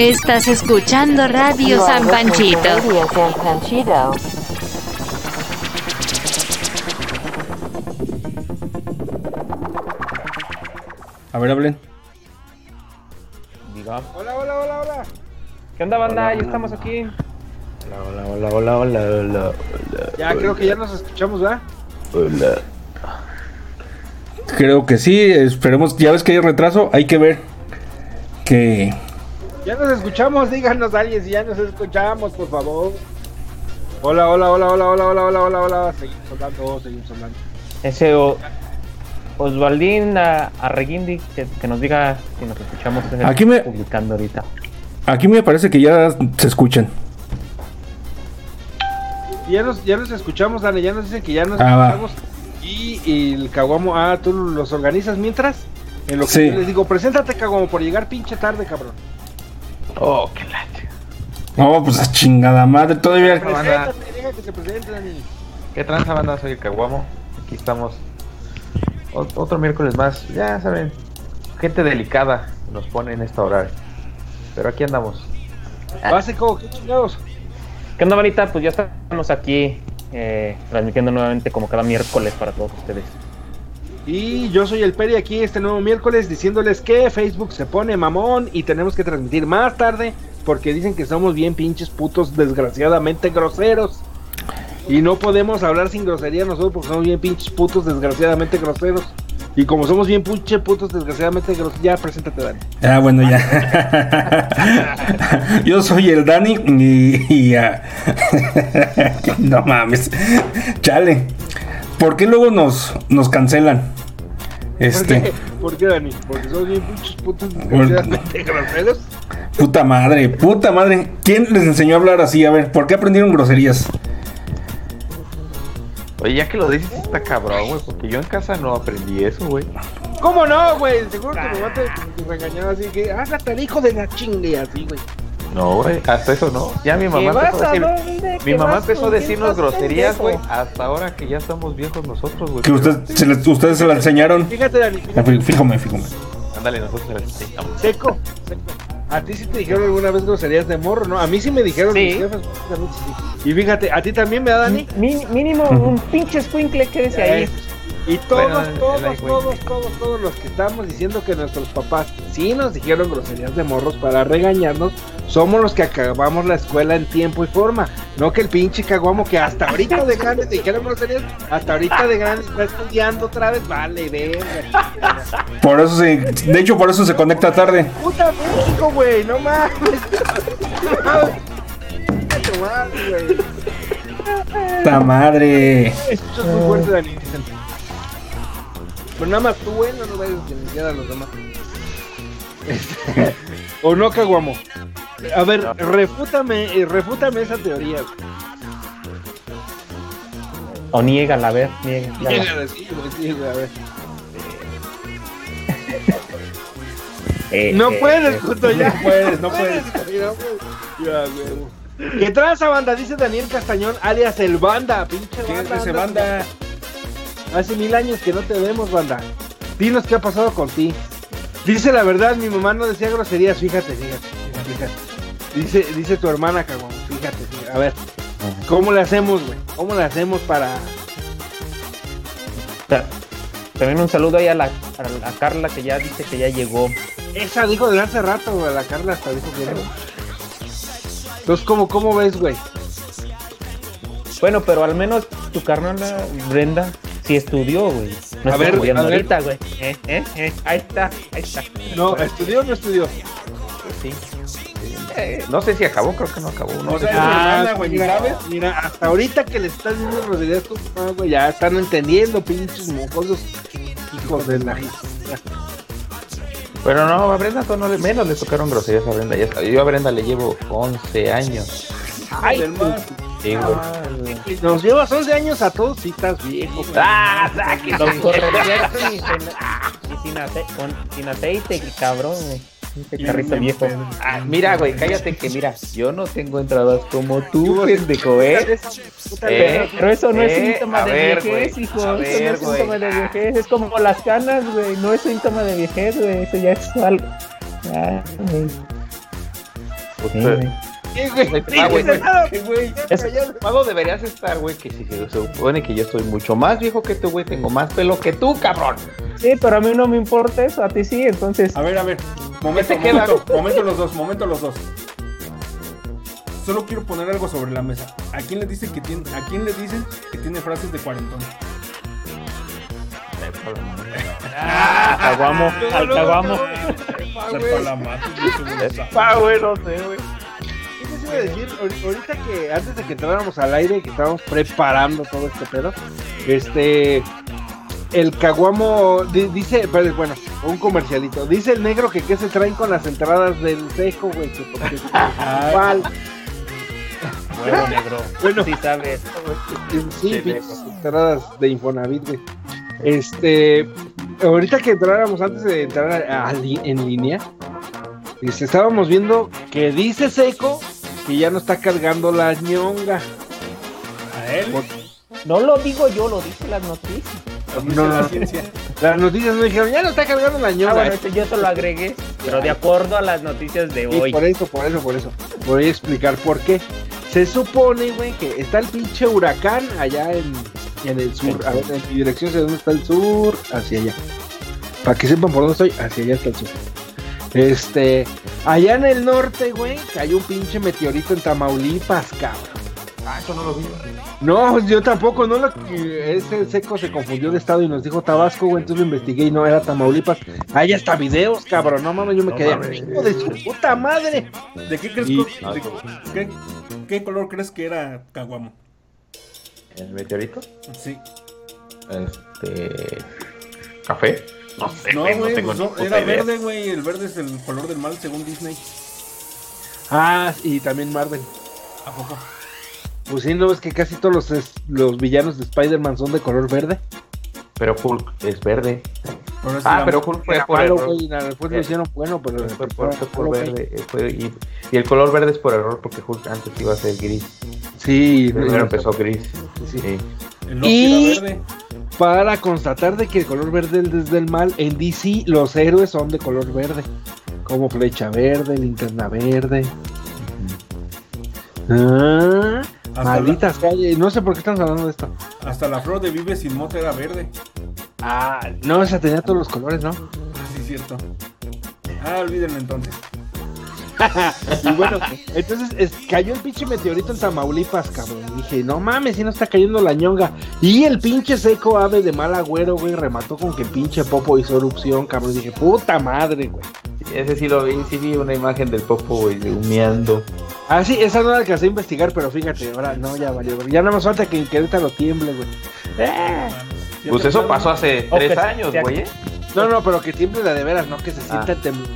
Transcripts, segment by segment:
Estás escuchando Radio San Panchito. Radio San Panchito. A ver, hablen. Diga. Hola, hola, hola, hola. ¿Qué onda, banda? Ya estamos aquí. Hola, hola, hola, hola, hola, Ya creo que ya nos escuchamos, ¿verdad? hola. Creo que sí, esperemos, ya ves que hay retraso, hay que ver que... Ya nos escuchamos, díganos alguien si ya nos escuchamos, por favor. Hola, hola, hola, hola, hola, hola, hola, hola, hola. Seguimos hablando, seguimos hablando. Ese o- Osvaldín a- Arreguindi que, que nos diga si nos escuchamos. el Aquí me- publicando ahorita. Aquí me parece que ya se escuchan. Ya nos, ya nos escuchamos, Dani, ya nos dicen que ya nos Ah, va. escuchamos. Y, y el Caguamo, ah, tú los organizas mientras. En lo que Sí. yo les digo, preséntate, Caguamo, por llegar pinche tarde, cabrón. Oh, qué lache. No, pues a chingada madre, todavía... Preséntate, deja que se presente, Dani. ¿Qué tranza banda? Soy el Caguamo. Aquí estamos. Ot- otro miércoles más. Ya saben, gente delicada nos pone en esta hora. Pero aquí andamos. Básico, qué chingados. ¿Qué onda, manita? Pues ya estamos aquí eh, transmitiendo nuevamente como cada miércoles para todos ustedes. Y yo soy el Peri aquí este nuevo miércoles diciéndoles que Facebook se pone mamón y tenemos que transmitir más tarde porque dicen que somos bien pinches putos desgraciadamente groseros. Y no podemos hablar sin grosería nosotros porque somos bien pinches putos desgraciadamente groseros. Y como somos bien pinches putos desgraciadamente groseros, ya preséntate Dani. Ah, bueno, ya. Yo soy el Dani y... y, no mames. Chale. ¿Por qué luego nos, nos cancelan? ¿Por Este... qué? ¿Por qué Dani? Porque somos bien pinches putos groseros. Puta madre, puta madre. ¿Quién les enseñó a hablar así? A ver, ¿por qué aprendieron groserías? Oye, ya que lo dices, está cabrón, güey. Porque yo en casa no aprendí eso, güey. ¿Cómo no, güey? Seguro que mamá te, te regañaba así que, hágate el hijo de la chingue así, güey. No, güey. Hasta eso no. Ya mi mamá empezó a decir. Mi mamá empezó a decirnos groserías, güey. Hasta ahora que ya estamos viejos nosotros, güey. Que usted, se les- ustedes se la enseñaron. Fíjate, Dani, Ah, fíjate. fí- Fíjame, fíjame. Ándale, nosotros se las enseñamos. Seco, seco. A ti sí te dijeron alguna vez groserías de morro, ¿no? A mí sí me dijeron Sí. mis jefes. Y fíjate, a ti también me da Dani. Mi- mínimo un pinche escuincle, quédese ahí. Eh, Y todos, Bueno, todos, ahí, todos, todos, todos los que estamos diciendo que nuestros papás sí nos dijeron groserías de morros para regañarnos, somos los que acabamos la escuela en tiempo y forma. No que el pinche caguamo que hasta ahorita de grande te dijeron groserías, hasta ahorita de grande está estudiando otra vez, vale, verga. Por eso se. De hecho, por eso se conecta tarde. Puta México, güey, no mames. Tu madre. Esto es muy fuerte, Dani. Pero nada más tú, güey, no nos vayas a los demás. O no, Caguamo. A ver, refútame, eh, refútame esa teoría. O niégala, a ver, niégala. Niégala, sí, sí, a ver. Eh, No eh, puedes, eh, puto, ya. No puedes, no puedes. no puedes. Ya, güey. ¿Qué traza, banda? Dice Daniel Castañón, alias el Banda. Pinche banda. Ese anda- banda. Hace mil años que no te vemos, banda. Dinos qué ha pasado con ti. Dice la verdad, mi mamá no decía groserías, fíjate, fíjate, fíjate. Dice, dice tu hermana, cabrón, fíjate. A ver, ¿cómo le hacemos, güey? ¿Cómo le hacemos para...? Ta- También un saludo ahí a la, a la- Carla que ya dice que ya llegó. Esa dijo de hace rato, güey, la Carla hasta dijo que no. Entonces, ¿cómo, cómo ves, güey? Bueno, pero al menos tu carnala Brenda sí estudió, güey. No ver, a ver. ahorita, güey. Eh, eh, eh, Ahí está, ahí está. No, ¿estudió o no estudió? Sí. Eh, no sé si acabó, creo que no acabó. No O sé sea, si- Ah, güey, mira, ¿sabes? mira, hasta ahorita que le estás diciendo groserías, tú, ah, güey, ya están entendiendo, pinches mocosos, hijos de la... Pero no, a Brenda todo no le, menos le tocaron groserías a Brenda. Ya. Yo a Brenda le llevo 11 años. Ay, Sí, güey. Nos llevas 11 años a todos, sí estás viejo. ¡Ah! Los y sin, y sin, ace- con- sin aceite, cabrón, güey. Ese carrito viejo. Ah, mira, güey, cállate que mira, yo no tengo entradas como tú, pendejo, ¿eh? Eh, Pero eso no es Eh, síntoma de ver, viejez, hijo. eso no es síntoma de viejez. Es como las canas, güey. No es síntoma de viejez, güey. Eso ya es algo. Ah, güey. Usted- güey. Sí, güey. Güey, güey. ¿Qué, güey? Es malo deberías estar, güey, que si se supone que yo estoy mucho más viejo que tú, güey, tengo más pelo que tú, cabrón. Sí, pero a mí no me importa eso, a ti sí, entonces. A ver, a ver. Momento, momento, momento los dos, momento los dos. Solo quiero poner algo sobre la mesa. ¿A quién le dicen que tiene, a quién le dicen que tiene frases de cuarentón? Caguamo, al caguamo. Madre, yo seguro sabe. Ah, güey, no sé, güey. ¿Qué les iba a decir? Ahor- Ahorita que antes de que entráramos al aire, que estábamos preparando todo este pedo, este. El caguamo di- dice, pero, bueno, un comercialito. Dice el negro que qué se traen con las entradas del seco, güey. Que porque igual. Bueno, negro. Bueno. Sí sabes. Sí, Sí, pinches entradas de Infonavit, güey. Este, ahorita que entráramos, antes de entrar a- a li- en línea, este, estábamos viendo que dice Seco que ya no está cargando la ñonga. A él. No lo digo yo, lo dice las noticias. No, la no. ciencia. Las noticias no dijeron, ya no está cargando la Ah, ñonga. bueno, esto yo te lo agregué, pero de acuerdo a las noticias de Sí, hoy. por eso, por eso, por eso. Voy a explicar por qué. Se supone, güey, que está el pinche huracán allá en, en el sur. A ver, en mi dirección, ¿de dónde está el sur? Hacia allá. Para que sepan por dónde estoy, hacia allá está el sur. Este, allá en el norte, güey, cayó un pinche meteorito en Tamaulipas, cabrón. Ah, eso no lo vi. No, yo tampoco, no lo ese seco se confundió de estado y nos dijo Tabasco, güey, entonces lo investigué y no era Tamaulipas. Ahí hasta videos, cabrón, no mames, yo me No quedé, mames. hijo de su puta madre. ¿De qué crees Y- que- de- qué, qué color crees que era Caguamo? ¿El meteorito? Sí. Este. ¿Café? No sé, No, güey, no güey, tengo pues, no, era idea. verde, güey. El verde es el color del mal según Disney. Ah, y también Marvel. ¿A poco? Pues sí, no es que casi todos los, es- los villanos de Spider-Man son de color verde. Pero Hulk es verde. Ah, pero Hulk fue por malo, error. güey, y nada, después lo Eh, hicieron bueno, pero Fue por, fue por verde. eh, fue- y, y el color verde es por error porque Hulk antes iba a ser gris. Sí, Primero no, empezó gris. sí. Sí. el Loki Y- era verde. para constatar de que el color verde es del mal, en DC los héroes son de color verde. Como Flecha Verde, Linterna Verde. Ah, Hasta malditas calles. No sé por qué estamos hablando de esto. Hasta la flor de Vive sin mota era verde. Ah, no, esa tenía todos los colores, ¿no? Ah, sí, cierto. Ah, olvídenlo entonces. Y bueno, entonces es- cayó el pinche meteorito en Tamaulipas, cabrón. Y dije, no mames, si no está cayendo la ñonga. Y el pinche seco ave de mal agüero, güey, remató con que pinche popo hizo erupción, cabrón. Y dije, puta madre, güey. Ese sí lo vi, sí vi una imagen del Popo, güey, humeando. Ah, sí, esa no la alcancé a investigar, pero fíjate, ahora no, ya valió. güey. Ya nada más falta que en Querétaro tiemble, güey. Eh, Pues eso pasó hace tres años, güey. ¿eh? No, no, pero que tiemble la de veras, no que se sienta Ah. temblor,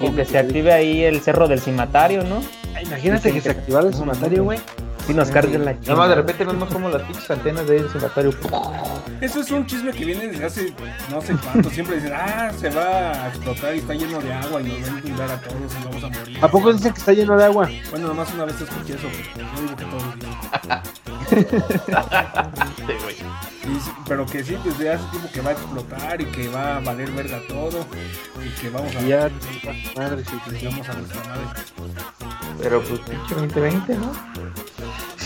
no, que se active ahí el cerro del cimatario, ¿no? Ah, Imagínate que se activara el sonatario, güey. Si nos carguen la Nada más de repente vemos como las pinches antenas de cementerio. Eso es un chisme que viene desde hace no sé cuánto. Siempre dicen, ah, se va a explotar y está lleno de agua y nos va a inundar a todos y vamos a morir. ¿A poco dicen que está lleno de agua? Bueno, nomás una vez te escuché eso, pero no digo que todos los días. Y sí, pero que sí, desde hace tiempo que va a explotar y que va a valer verga todo y que vamos a, Y ya, madre, sí, sí, sí. vamos a nuestra madre. Pero pues pinche 2020, ¿no?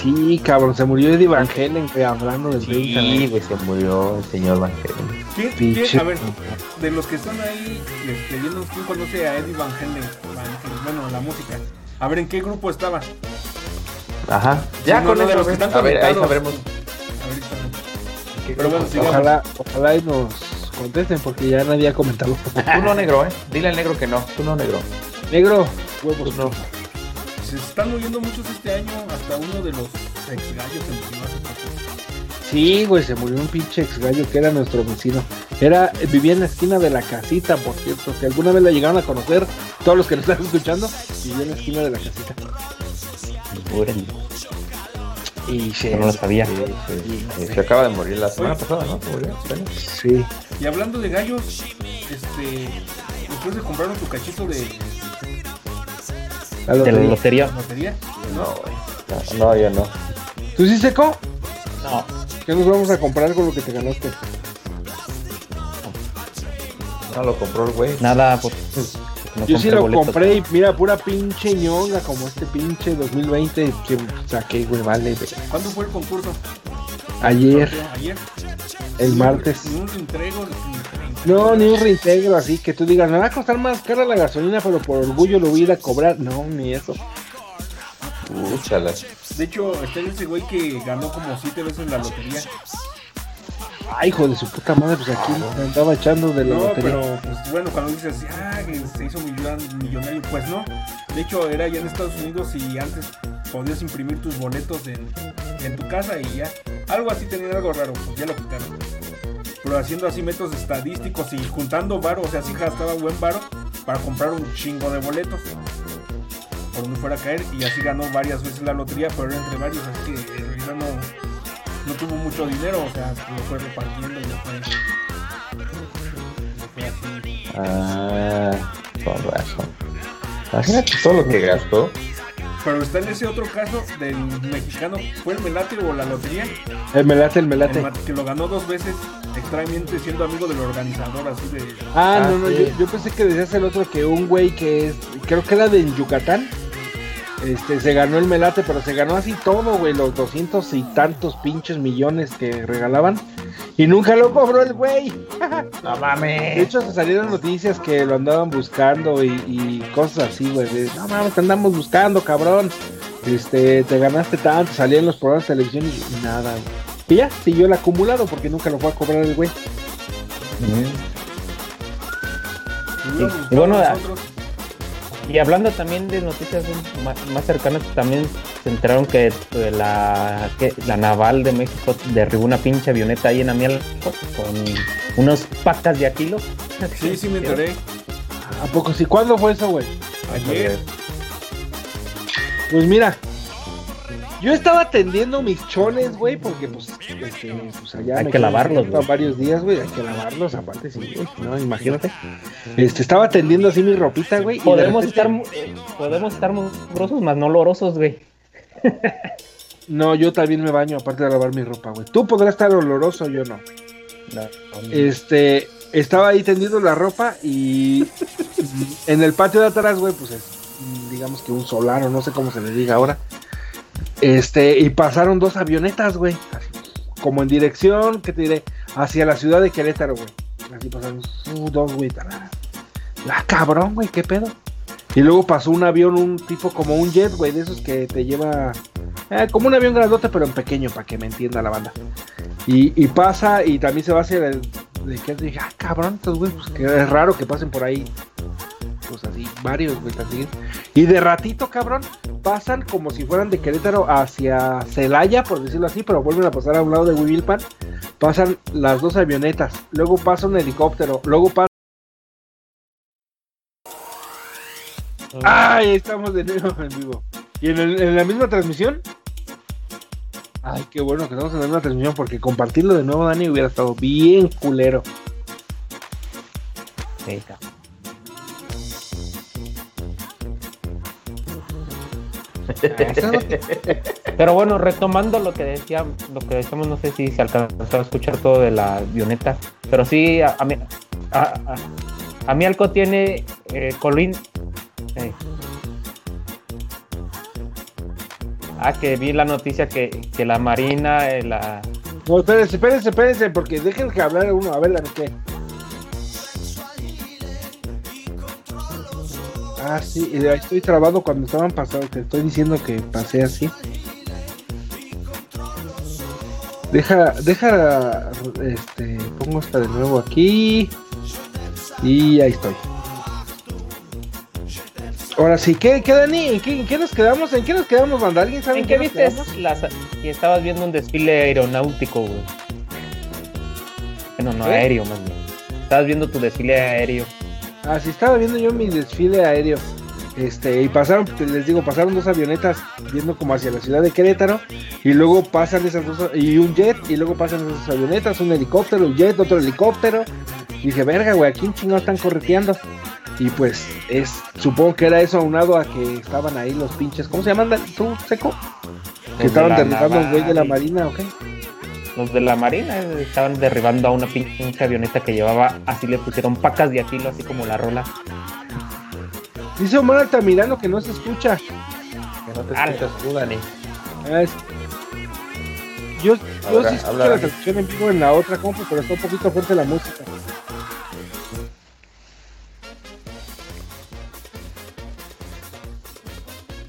Sí, cabrón, se murió Eddie Van Halen, güey, hablando del Sí, 30, güey, se murió el señor Van Halen. ¿Quién, quién- a ver, de los que están ahí este, viendo, ¿quién conoce a Eddie Van Halen? Van Halen? Bueno, la música. A ver, ¿en qué grupo estaba? Ajá. Ya Sí, no, con no, de eso, los que están a ver, ahí conectados. sabremos. A ver, está bien. qué Pero bueno, grupo sigamos. Ojalá, ojalá y nos contesten porque ya nadie ha comentado. Tú no negro, ¿eh? Dile al negro que no. Tú no negro. Negro, Tú huevos. no. Se están muriendo muchos este año, hasta uno de los ex gallos se murió hace poco. Sí, güey, se murió un pinche ex gallo que era nuestro vecino. Era, vivía en la esquina de la casita, por cierto. Si alguna vez la llegaron a conocer, todos los que nos están escuchando, vivía en la esquina de la casita. Órale, Y se, yo no lo sabía. Sí, sí, sí. Se acaba de morir la semana pasada, ¿no? Sí. Y hablando de gallos, este, ustedes se compraron su cachito de La De la lotería. lotería. lotería. No. No, no, yo no. ¿Tú sí, Seco? No, ¿Qué nos vamos a comprar con lo que te ganaste? No lo compró el güey. nada, pues, No Yo sí compré lo boletos. compré y mira, pura pinche ñonga como este pinche 2020 que saqué, güey, vale. güey. ¿Cuándo fue el concurso? Ayer, Ayer. el martes. Ni un entrego. No, ni un reintegro así que tú digas, me va a costar más cara la gasolina, pero por orgullo lo voy a ir a cobrar. No, ni eso. Úchala. De hecho, está ese güey que ganó como siete veces la lotería. Ay, hijo de su puta madre, pues aquí me andaba echando de la No, lotería. pero pues bueno, cuando dices, ah, que se hizo millon- millonario, pues no. De hecho, era ya en Estados Unidos y antes podías imprimir tus boletos en, en tu casa y ya. Algo así tenía algo raro, pues ya lo quitaron. Pero haciendo así métodos estadísticos y juntando varo, o sea, sí gastaba buen varo para comprar un chingo de boletos. Por donde fuera a caer y así ganó varias veces la lotería, pero era entre varios, así que en realidad no, tuvo mucho dinero, o sea, lo fue repartiendo y lo fue. Ah, con razón. Imagínate todo lo que gastó. Pero está en ese otro caso del mexicano, ¿fue el Melate o la lotería? El melate, el El melate. que lo ganó dos veces, extrañamente siendo amigo del organizador, así de... Ah, Ah, no, no, sí. yo, yo pensé que decías el otro que un güey que es, creo que era de Yucatán, este, se ganó el melate, pero se ganó así todo, güey, los doscientos y tantos pinches millones que regalaban, y nunca lo cobró el güey. No De mames. hecho, se salieron noticias que lo andaban buscando y, y cosas así, güey, de, no mames, te andamos buscando, cabrón, este, te ganaste tanto, salían los programas de televisión y, y nada, güey. Y ya, siguió el acumulado porque nunca lo fue a cobrar el güey. lo hubiéramos Y bueno, a-. Y hablando también de noticias más, más cercanas, también se enteraron que eh, la, que la naval de México derribó una pinche avioneta ahí en Amiel con unos pacas de a kilo. Sí, sí me enteré. ¿A poco sí? ¿Cuándo fue eso, güey? Ayer. Pues mira, yo estaba tendiendo mis chones, güey, porque pues, este, pues allá Hay que lavarlos, güey. varios días, güey, hay que lavarlos, aparte sí, güey, no, imagínate. Este, estaba tendiendo así mi ropita, güey. Podemos estar, eh, podemos estar mugrosos, más no olorosos, güey. No, yo también me baño, aparte de lavar mi ropa, güey. Tú podrás estar oloroso, yo no. Este, estaba ahí tendiendo la ropa y en el patio de atrás, güey, pues es, digamos que un solar o no sé cómo se le diga ahora. Este, y pasaron dos avionetas, güey, como en dirección, ¿qué te diré? Hacia la ciudad de Querétaro, güey. Así pasaron dos, güey. Ah, cabrón, güey, qué pedo. Y luego pasó un avión, un tipo como un jet, güey, de esos que te lleva eh, como un avión grandote, pero en pequeño, para que me entienda la banda. Y, pasa y también se va hacia el. De que dije, ah, cabrón, estos güey, pues que es raro que pasen por ahí. Pues así, varios, güey, también. Y de ratito, cabrón, pasan como si fueran de Querétaro hacia Celaya, por decirlo así, pero vuelven a pasar a un lado de Huivilpan. Pasan las dos avionetas, luego pasa un helicóptero, luego pasa. ¡Ay! Estamos de nuevo en vivo. ¿Y en, la misma transmisión? Ay, qué bueno que estamos en la misma transmisión porque compartirlo de nuevo, Dani, hubiera estado bien culero. Sí, Pero bueno, retomando lo que decía, lo que decíamos, no sé si se alcanzó a escuchar todo de la avioneta, pero sí, a, a mí, a, a- mí Alco tiene eh, Colín. eh. Ah, que vi la noticia que, que la Marina, eh, la, No, espérense, espérense, espérense, porque dejen que hablar uno. A ver, Dani, ¿qué? Ah, sí, y ahí estoy trabado cuando estaban pasando. Te estoy diciendo que pasé así. Deja, deja, este, pongo esta de nuevo aquí. Y ahí estoy. Ahora sí, ¿qué, qué Dani? ¿En qué, en qué nos quedamos? ¿En qué nos quedamos, banda? ¿Alguien sabe ¿En qué nos viste las, que estabas viendo un desfile aeronáutico, güey? Bueno, no ¿Qué? aéreo, más bien. Estabas viendo tu desfile aéreo. Ah, sí, estaba viendo yo mi desfile aéreo. Este, y pasaron, les digo, pasaron dos avionetas viendo como hacia la ciudad de Querétaro. Y luego pasan esas dos, y un jet, y luego pasan esas avionetas, un helicóptero, un jet, otro helicóptero. Y dije, verga, güey, aquí un chingado están correteando. Y pues, es, supongo que era eso aunado a que estaban ahí los pinches, ¿cómo se llaman? ¿Tú, seco? Que estaban derribando al güey de la marina, ¿ok? Los de la Marina estaban derribando a una pinche avioneta que llevaba, así le pusieron pacas de aquilo, así como la rola. Dice Omar Altamirano que no se escucha. Que no te Ala. escuchas tú, Dani. Ah, es- Yo, yo sí escucho la transmisión en vivo en la otra compu, pero está un poquito fuerte la música.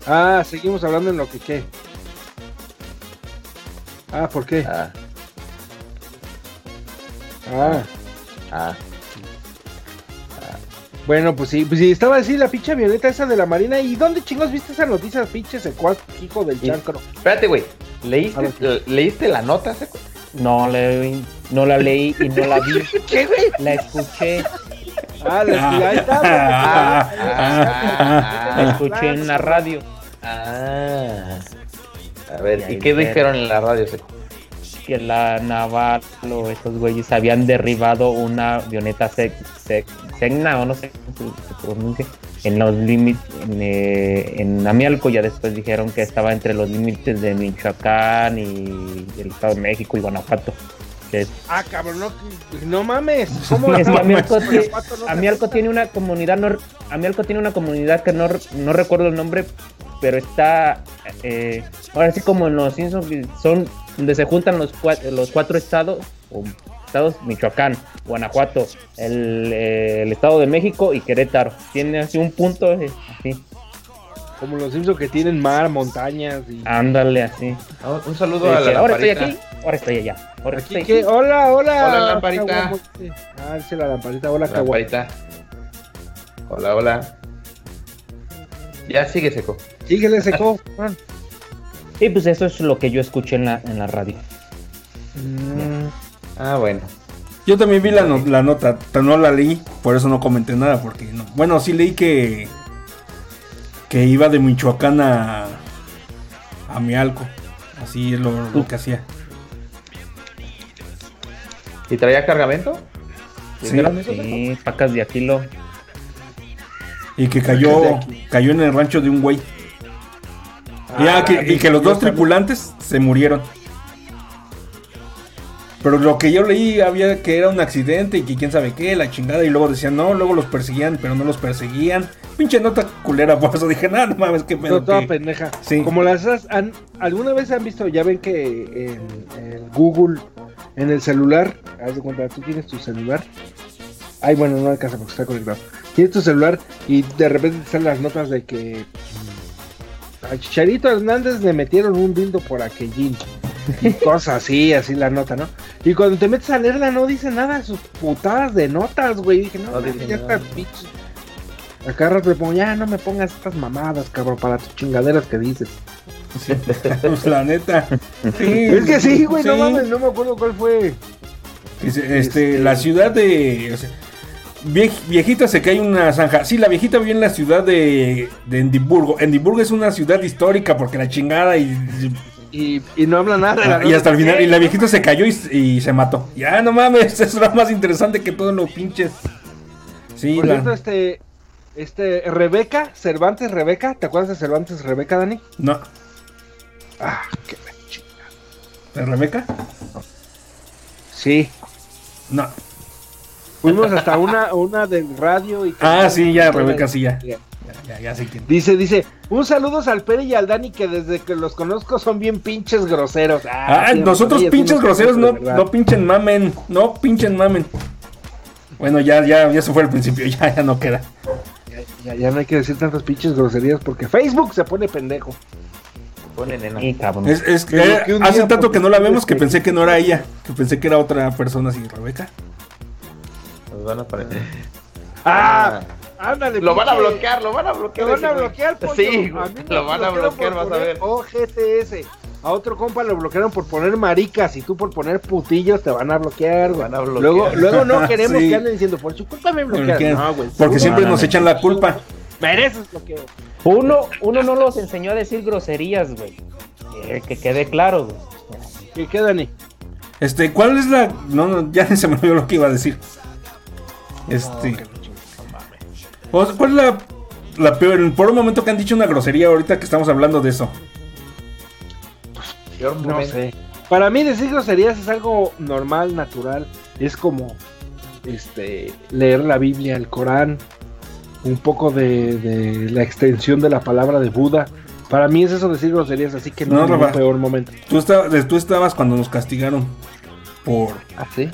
Ah, seguimos hablando en lo que qué. Ah, ¿por qué? Ah, Ah, ah. bueno, pues sí, pues sí, estaba así la pinche avioneta esa de la Marina. ¿Y dónde chingos viste esa noticia, pinche secuaz, hijo del Y- chancro? Espérate, güey. ¿Leíste, ¿Leíste la nota? seco? No, le, no la leí y no la vi. ¿Qué, güey? La escuché. Ah, la, ahí está. Ah, Ah, La ah, escuché en la radio. ah. A ver, Y ¿y ahí qué ver. dijeron en la radio, seco? Que la naval o estos güeyes habían derribado una avioneta sec, sec- Segna o no sé cómo se, se pronuncia en los límites en, eh, en Amialco ya después dijeron que estaba entre los límites de Michoacán y el Estado de México y Guanajuato es Ah, cabrón, no, no mames. ¿Cómo Es que Amialco, tiene, Amialco una comunidad, no, Amialco tiene una comunidad que no, no recuerdo el nombre, pero está, eh, ahora sí como en los Simpsons, son donde se juntan los, cua- los cuatro estados, o estados, Michoacán, Guanajuato, el, eh, el Estado de México y Querétaro. Tiene así un punto, eh, así, Como los Simpsons que tienen mar, montañas y... ándale así. Ah, Un saludo De a la ahora estoy lamparita. aquí, ahora estoy allá. Ahora Aquí estoy que... aquí. Hola, hola. Hola, lamparita. Ah, dice la lamparita. Hola. Lamparita. Hola, hola. Ya sigue seco. Síguele, seco. Juan. Y pues eso es lo que yo escuché en la, en la radio. Mm, Ah, bueno. Yo también vi la, no- la nota, pero no la leí, por eso no comenté nada, porque no. Bueno, sí leí que que iba de Michoacán a a Mialco, así es lo, lo que hacía. ¿Y traía cargamento? Sí. ¿Dijeron eso, Sí, pacas de Aquilo. Y que cayó cayó en el rancho de un güey. Y, ah, que, y que los dos tripulantes se murieron. Pero lo que yo leí había que era un accidente y que quién sabe qué, la chingada. Y luego decían, no, luego los perseguían, pero no los perseguían. Pinche nota culera, por eso dije, nada, no mames, qué pedo. toda que-". pendeja. Sí. Como las han, alguna vez han visto, ya ven que en, en Google, en el celular, haz de cuenta, tú tienes tu celular. Ay, bueno, no alcanza porque está conectado. Tienes tu celular y de repente te salen las notas de que a Chicharito Hernández le metieron un dildo por aquellín. Y cosas así, así la nota, ¿no? Y cuando te metes a leerla no dice nada, sus putadas de notas, güey. Dije, no, No dice ya nada. está, pinche. Acá rato le pongo, ya no me pongas estas mamadas, cabrón, para tus chingaderas que dices. Sí, pues, la neta. Sí, Es que sí, güey, no mames, no me acuerdo cuál fue. Dice, Este, la ciudad de. o sea, vie- viejita se cae una zanja. Sí, la viejita vive en la ciudad de, de Edimburgo. Edimburgo es una ciudad histórica porque la chingada y, Y, y no habla nada. Ah, y hasta el final. Y la viejita se cayó y, y se mató. Ya, no mames, eso era más interesante que todos los pinches. Sí, Por la- cierto, este, este, Rebeca, Cervantes Rebeca, ¿te acuerdas de Cervantes Rebeca, Dani? no. Ah, qué la ch- ¿De Rebeca? Sí, No. Fuimos hasta una, una del radio y... Ah, sí, ya, Rebeca, sí, ya. Ya. Ya, ya, sé quién. Dice, dice, un saludo al Pere y al Dani que desde que los conozco son bien pinches groseros. Ah, sí, nosotros pinches sí groseros no, de no pinchen mamen. No pinchen mamen. Bueno, ya, ya, ya se fue al principio, ya, ya no queda. Ya, ya no hay que decir tantas pinches groserías porque Facebook se pone pendejo. Pone nena. Y cabrón. Es, es que hace tanto que no la vemos que que- pensé que no era ella, que pensé que era otra persona así, Rebeca. Nos van a aparecer. Ah, ándale. Lo van a bloquear, lo van a bloquear. Lo van a bloquear, pollo. Sí, A güey, mí me lo van a bloquear, vas a ver. OGTS. A otro compa lo bloquearon por poner maricas y tú por poner putillos te van a bloquear, güey. Van a bloquear. Luego, luego no queremos Sí. que anden diciendo, por su culpa me bloquearon. Porque, No, güey. porque tú siempre no, nos no, echan la culpa. mereces bloqueo. Uno, uno no los enseñó a decir groserías, güey. Eh, que quede claro, güey. ¿Qué queda, Dani? Este, ¿cuál es la.? No, no, ya se me olvidó lo que iba a decir. Este. o sea, ¿Cuál es la, la peor? Por un momento que han dicho una grosería ahorita que estamos hablando de eso. Peor No momento. sé. Para mí decir groserías es algo normal, natural. Es como este leer la Biblia, el Corán. un poco de, de la extensión de la palabra de Buda. Para mí es eso decir groserías, así que no, No, es Rafa. peor momento. Tú, estabas, tú estabas cuando nos castigaron por... ¿Ah, sí?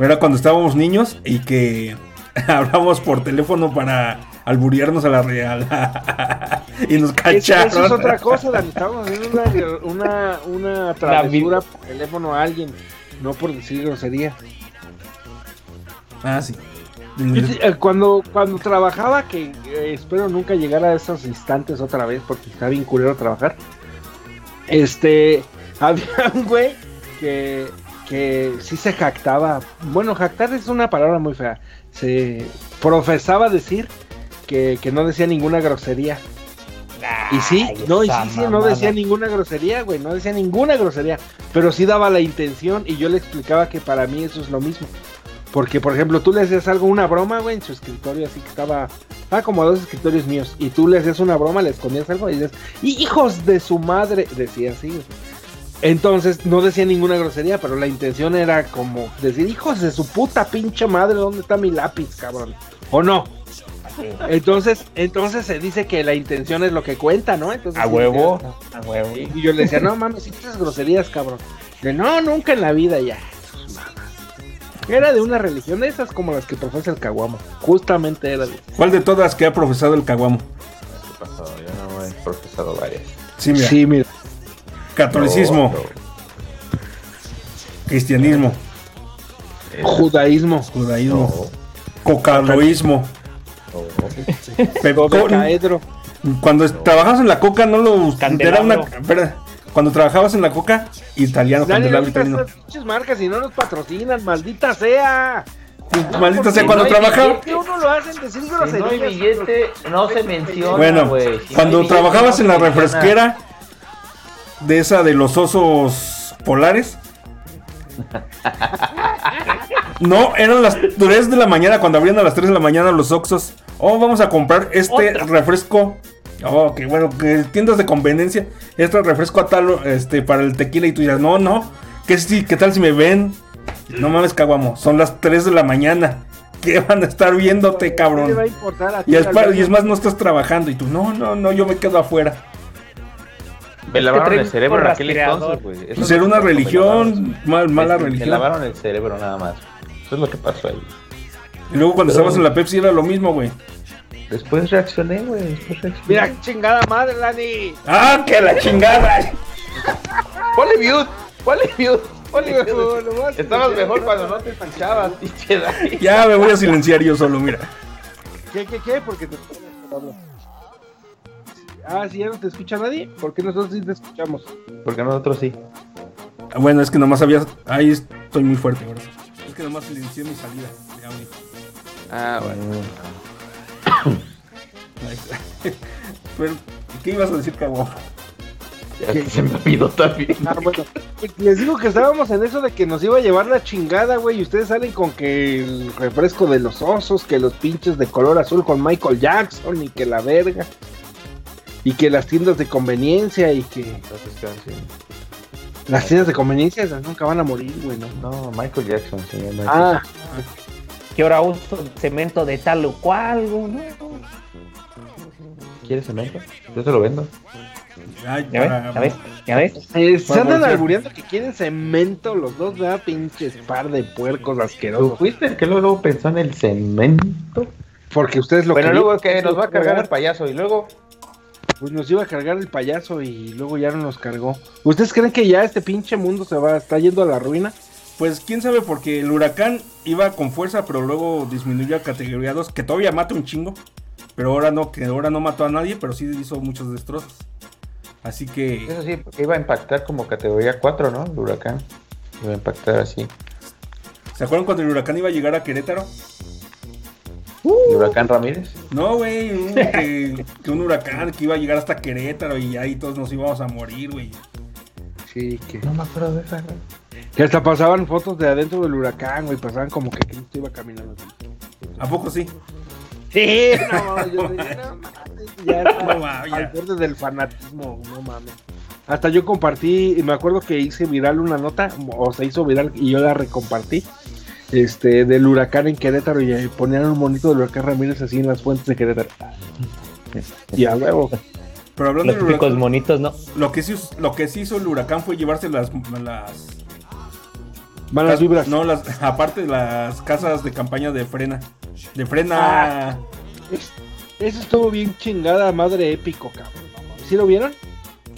Era cuando estábamos niños y que hablamos por teléfono para alburearnos a la real. y nos cacharon. eso es otra cosa, Dani. Estábamos haciendo una, una, una travesura por teléfono a alguien, no por decir grosería. Ah, sí, eh, Cuando, cuando trabajaba, que eh, espero nunca llegar a esos instantes otra vez, porque está bien culero trabajar. Este, había un güey que, que sí se jactaba. Bueno, jactar es una palabra muy fea. Se profesaba decir que, que no decía ninguna grosería. Y sí, Ay, no, y sí, sí, no decía ninguna grosería, güey, no decía ninguna grosería, pero sí daba la intención y yo le explicaba que para mí eso es lo mismo. Porque, por ejemplo, tú le hacías algo, una broma, güey, en su escritorio, así que estaba, estaba como a dos escritorios míos, y tú le hacías una broma, le escondías algo y dices, hijos de su madre, decía así, güey. Entonces, no decía ninguna grosería, pero la intención era como decir, hijos de su puta pinche madre, ¿dónde está mi lápiz, cabrón? ¿O no? Entonces, entonces se dice que la intención es lo que cuenta, ¿no? Entonces, A sí, huevo, decía- a huevo. y yo le decía, no mames, si dices groserías, cabrón. De no, nunca en la vida ya. Era de una religión de esas como las que profesa el Caguamo. Justamente era de. ¿Cuál de todas que ha profesado el caguamo? ¿Qué pasó? Yo no he profesado varias. Sí, mira. Sí, mira. Catolicismo, No, no. cristianismo, Eh, Judaísmo. judaísmo, no, cocaloísmo. no. Cuando trabajabas en la coca no lo era una cuando trabajabas en la coca italiano, no candelabro italiano. esas pinches marcas y no nos patrocinan, maldita sea. Maldita Porque sea cuando no trabajaba. billete, uno lo hacen decir Si no hay billete, no se menciona, Bueno, güey. Si no cuando billete, trabajabas no en la refresquera de esa de los osos polares. No, eran las 3 de la mañana cuando abrían a las 3 de la mañana los Oxos. Oh, vamos a comprar este Otra. refresco. Oh, que bueno, que tiendas de conveniencia. Este refresco a tal este para el tequila y tú dices, "No, no, ¿qué si qué tal si me ven?" No mames, caguamo, son las 3 de la mañana. ¿Qué van a estar viéndote, ¿Qué cabrón? va a importar a ti, Y es, pa- Alberto? y es más, no estás trabajando. Y tú, no, no, no, yo me quedo afuera. Me lavaron el cerebro en aquel entonces, güey. Pues era una religión, mal, mala Me- Me religión. lavaron el cerebro nada más. Eso es lo que pasó ahí. Y luego cuando Pero- estabas en la Pepsi era lo mismo, güey. Después reaccioné, güey. Después reaccioné. Mira, chingada madre, Dani. ¡Ah, que la chingada! Ponle mute. Ponle mute. Ponle Estabas mejor cuando no. te Dani. Ya me voy a silenciar yo solo, mira. ¿Qué, qué, qué? Porque te Ah, si ya no te escucha nadie, porque nosotros sí te escuchamos. Porque nosotros sí. Bueno, es que nomás había. Ahí estoy muy fuerte ahora. Es que nomás silencié mi salida de audio. Ah, Ahí está. Pero, ¿qué ibas a decir, cabrón? Ya se me olvidó también. Ah, bueno. Les digo que estábamos en eso de que nos iba a llevar la chingada, güey. Y ustedes salen con que el refresco de los osos, que los pinches de color azul con Michael Jackson y que la verga. Y que las tiendas de conveniencia y que las tiendas de conveniencia esas nunca van a morir, güey, ¿no? No, Michael Jackson, señor. Michael. Ah, Que ahora uso cemento de tal o cual, güey, ¿no? ¿Quieres cemento? Yo te lo vendo. Ay, ¿Ya para- ¿Ya ves? ¿Ya ves? eh, se andan albureando que quieren cemento los dos, ¿verdad? Pinches par de puercos ¿Tú asquerosos. fuiste el que luego pensó en el cemento? Porque ustedes lo bueno, querían, luego que nos va a cargar el payaso y luego. Pues nos iba a cargar el payaso y luego ya no nos cargó. ¿Ustedes creen que ya este pinche mundo se va, está yendo a la ruina? Pues quién sabe, porque el huracán iba con fuerza, pero luego disminuyó a categoría 2, que todavía mata un chingo. Pero ahora no, que ahora no mató a nadie, pero sí hizo muchos destrozos. Así que. Eso sí, iba a impactar como categoría 4, ¿no? El huracán. Iba a impactar así. ¿Se acuerdan cuando el huracán iba a llegar a Querétaro? El huracán Ramírez. No, güey, un- que, que un huracán que iba a llegar hasta Querétaro y ahí todos nos íbamos a morir, güey. Sí, que... No me acuerdo de esa. güey. Que hasta pasaban fotos de adentro del huracán, güey, pasaban como que Cristo iba caminando así. ¿A poco sí? Sí, no, yo dije, no mames, ya está No mames, ya. al borde del fanatismo, no mames. Hasta yo compartí, y me acuerdo que hice viral una nota, o se hizo viral y yo la recompartí, este, del huracán en Querétaro y ponían un monito del huracán Ramírez así en las fuentes de Querétaro. Y a huevo. Pero hablando Los del típicos huracán, monitos, ¿no? lo que, sí, lo que sí hizo el huracán fue llevarse las... las Malas vibras. No, las, aparte de las casas de campaña de frena. De frena... Ah. Es- Eso estuvo bien chingada, madre épico, cabrón. ¿Sí lo vieron?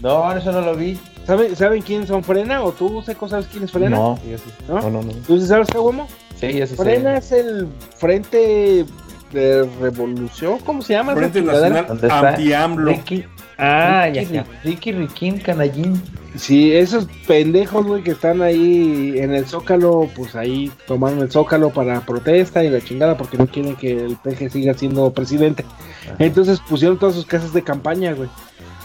No, eso no lo vi. ¿Saben, ¿Saben quién son Frena? ¿O tú, Seco, sabes quién es Frena? No, Sí, yo sí. ¿No? no, no, no. ¿Tú sí sabes qué, Guamo? Sí, yo sí sé. Frena es el Frente de Revolución, ¿cómo se llama? Frente? Nacional. Anti-AMLO. Ricky, Ah, ya, Ricky, ya. Ricky Riquín Canallín. Sí, esos pendejos, güey, que están ahí en el Zócalo, pues ahí tomaron el Zócalo para protesta y la chingada porque no quieren que el PG siga siendo presidente. Entonces pusieron todas sus casas de campaña, güey.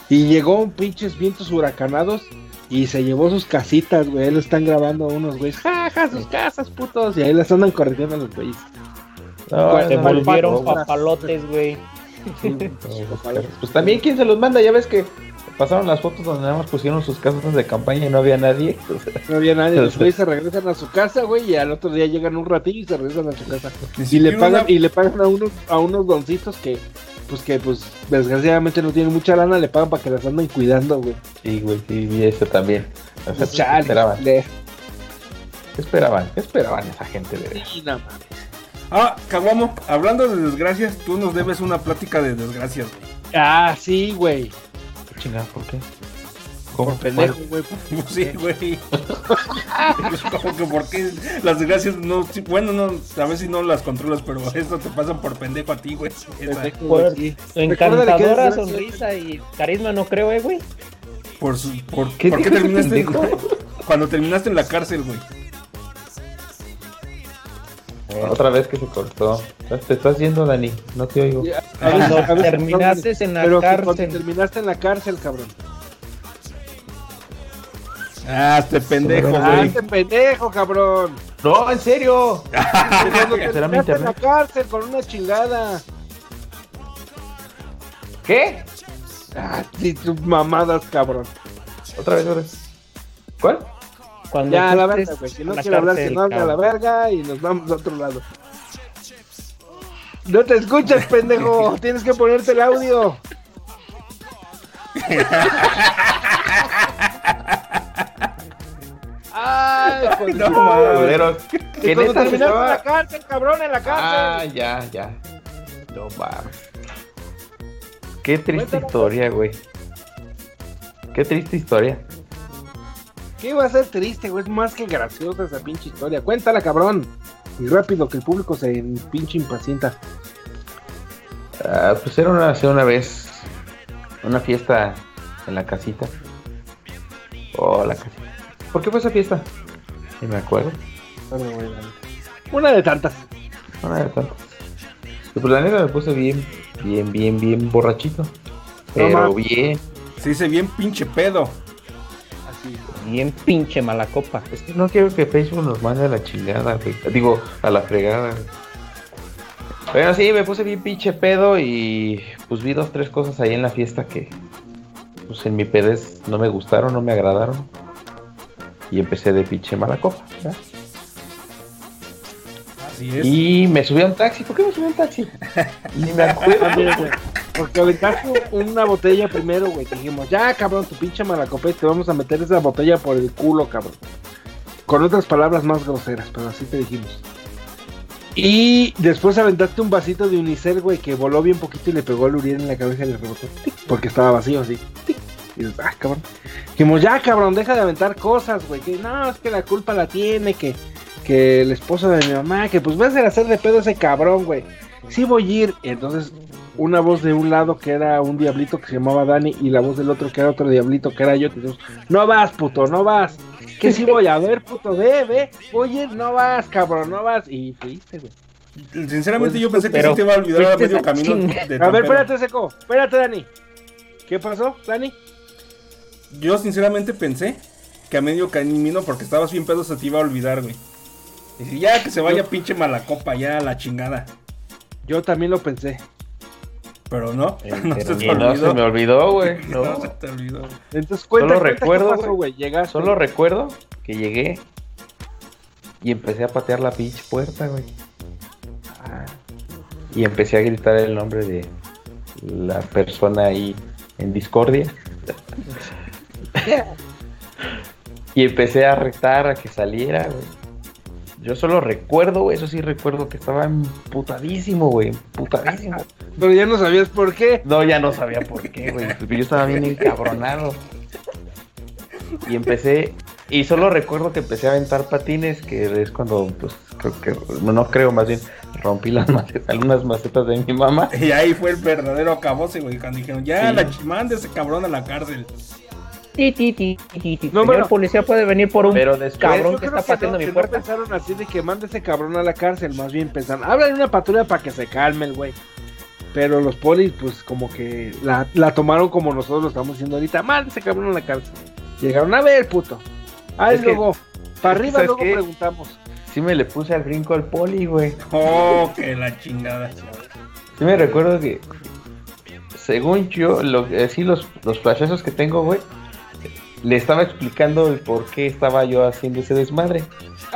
Y llegó un pinches vientos huracanados y se llevó sus casitas, güey. Ahí lo están grabando unos güeyes. Ja, ja, sus casas, putos. Y ahí las andan corrigiendo a los güeyes. No, Se volvieron papalotes, güey. Pues también, ¿quién se los manda? Ya ves que pasaron las fotos donde nada más pusieron sus casas de campaña y no había nadie. No había nadie. Los güeyes se regresan a su casa, güey. Y al otro día llegan un ratillo y se regresan a su casa. Y le pagan, una- y le pagan a unos, a unos doncitos que, pues que pues desgraciadamente no tienen mucha lana, le pagan para que las anden cuidando, güey. sí, güey, sí, vi eso también. O sea, Pues, ¿qué chale, esperaban? le- ¿Qué esperaban? ¿Qué esperaban esa gente de sí, no mames. Ah, Caguamo, hablando de desgracias, tú nos debes una plática de desgracias, güey. Ah, sí, güey. ¿Por qué? Por pendejo, güey. Sí, güey. Como que porque las desgracias no, sí, bueno, no, a ver si no las controlas, pero eso te pasan por pendejo a ti, güey. Por sí. su encantadora sonrisa y carisma, no creo, eh, güey. por su, por, ¿Qué ¿por terminaste en- pendejo? cuando terminaste en la cárcel, güey? Otra vez que se cortó. Te estás yendo, Dani. No te oigo. Ya, a Cuando veces- a veces- terminaste en la pero cárcel. terminaste en la cárcel, cabrón. Ah, este pendejo, Ah, güey. este pendejo, cabrón. No, en serio. ¿Será mi terminaste en la internet? cárcel con una chingada. ¿Qué? Ah, sí, tus mamadas, cabrón. Otra vez, otra vez. ¿Cuál? Cuando Ya, a la verga, güey. Si no quiere hablar, que no hable a la verga y nos vamos a otro lado. No te escuchas, pendejo. Tienes que ponerte el audio. Ay, de No madre. ¿Qué neta terminaste en estaba- la cárcel, cabrón, en la Ah, cárcel. ya, ya. No mames. Qué triste Cuéntalo. historia, güey. Qué triste historia. ¿Qué iba a ser triste, güey? Es más que graciosa esa pinche historia. Cuéntala, cabrón. Y rápido, que el público se pinche impacienta. Ah, pues era una, una vez una fiesta en la casita. Oh, la casita. ¿Por qué fue esa fiesta? Ni me acuerdo. Dale. Una de tantas. Una de tantas. Y pues la neta me puse bien, bien, bien, bien borrachito. Pero bien. Se dice bien pinche pedo. Así. Bien pinche mala copa. Es que no quiero que Facebook nos mande a la chingada, güey. Digo, a la fregada. güey. Bueno, sí, me puse bien pinche pedo y pues vi dos, tres cosas ahí en la fiesta que pues en mi pedez no me gustaron, no me agradaron. Y empecé de pinche mala copa. ¿ya? Así es. Y me subí a un taxi. ¿Por qué me subí a un taxi? Ni me acuerdo. También, güey. Porque aventaste una botella primero, güey. que Dijimos, ya, cabrón, tu pinche malacopé, te vamos a meter esa botella por el culo, cabrón. Con otras palabras más groseras, pero así te dijimos. Y después aventaste un vasito de unicel, güey, que voló bien poquito y le pegó al Uriel en la cabeza y le rebotó. Porque estaba vacío, así. Y dices, ah, cabrón. Dijimos, ya, cabrón, deja de aventar cosas, güey. Que no, es que la culpa la tiene, que, que el esposo de mi mamá, que pues vas a hacer de pedo ese cabrón, güey. Sí voy a ir. Entonces, una voz de un lado que era un diablito que se llamaba Dani y la voz del otro que era otro diablito que era yo. Que dijimos, no vas, puto, no vas. Que sí voy a ver, puto, ve, ve. Oye, no vas, cabrón, no vas. Y fuiste, güey. Sinceramente yo pensé que sí te iba a olvidar a medio camino. de A ver, espérate, Seco. Espérate, Dani. ¿Qué pasó, Dani? Yo sinceramente pensé que a medio camino, porque estabas bien pedo, se te iba a olvidar, güey. Y si ya que se vaya pinche malacopa, ya a la chingada. Yo también lo pensé. Pero no, Eh, no pero se te Y no se me olvidó. güey. No No. se te olvidó. Entonces cuenta, Solo cuenta recuerdo, qué pasó, güey. güey. Llegaste. Solo recuerdo que llegué. y empecé a patear la pinche puerta, güey. Y empecé a gritar el nombre de la persona ahí en discordia. Y empecé a retar a que saliera, güey. Yo solo recuerdo, güey, eso sí recuerdo que estaba emputadísimo, güey, emputadísimo. Pero ya no sabías por qué. No, ya no sabía por qué, güey. porque Yo estaba bien encabronado. Y empecé, y solo recuerdo que empecé a aventar patines, que es cuando, pues, creo que, no, creo, más bien, rompí las macetas, algunas macetas de mi mamá. Y ahí fue el verdadero acabose, güey, cuando dijeron, ya, Sí. la chimán de ese cabrón a la cárcel. Ti, ti, ti, ti, ti. No, Señor bueno. policía puede venir por un Pero después- cabrón que está pateando no, mi que no puerta. pensaron así de que mande ese cabrón a la cárcel, más bien pensaron, háblale una patrulla para que se calme el güey. Pero los polis, pues como que la, la tomaron como nosotros lo estamos diciendo ahorita, mande ese cabrón a la cárcel. Llegaron a ver, puto. Ahí que- luego, para arriba ¿sabes luego qué? preguntamos. Sí me le puse al brinco al poli, güey. Oh, que la chingada. Sí me recuerdo que, según yo, lo, eh, sí, los, los flashazos que tengo, güey, le estaba explicando el por qué estaba yo haciendo ese desmadre.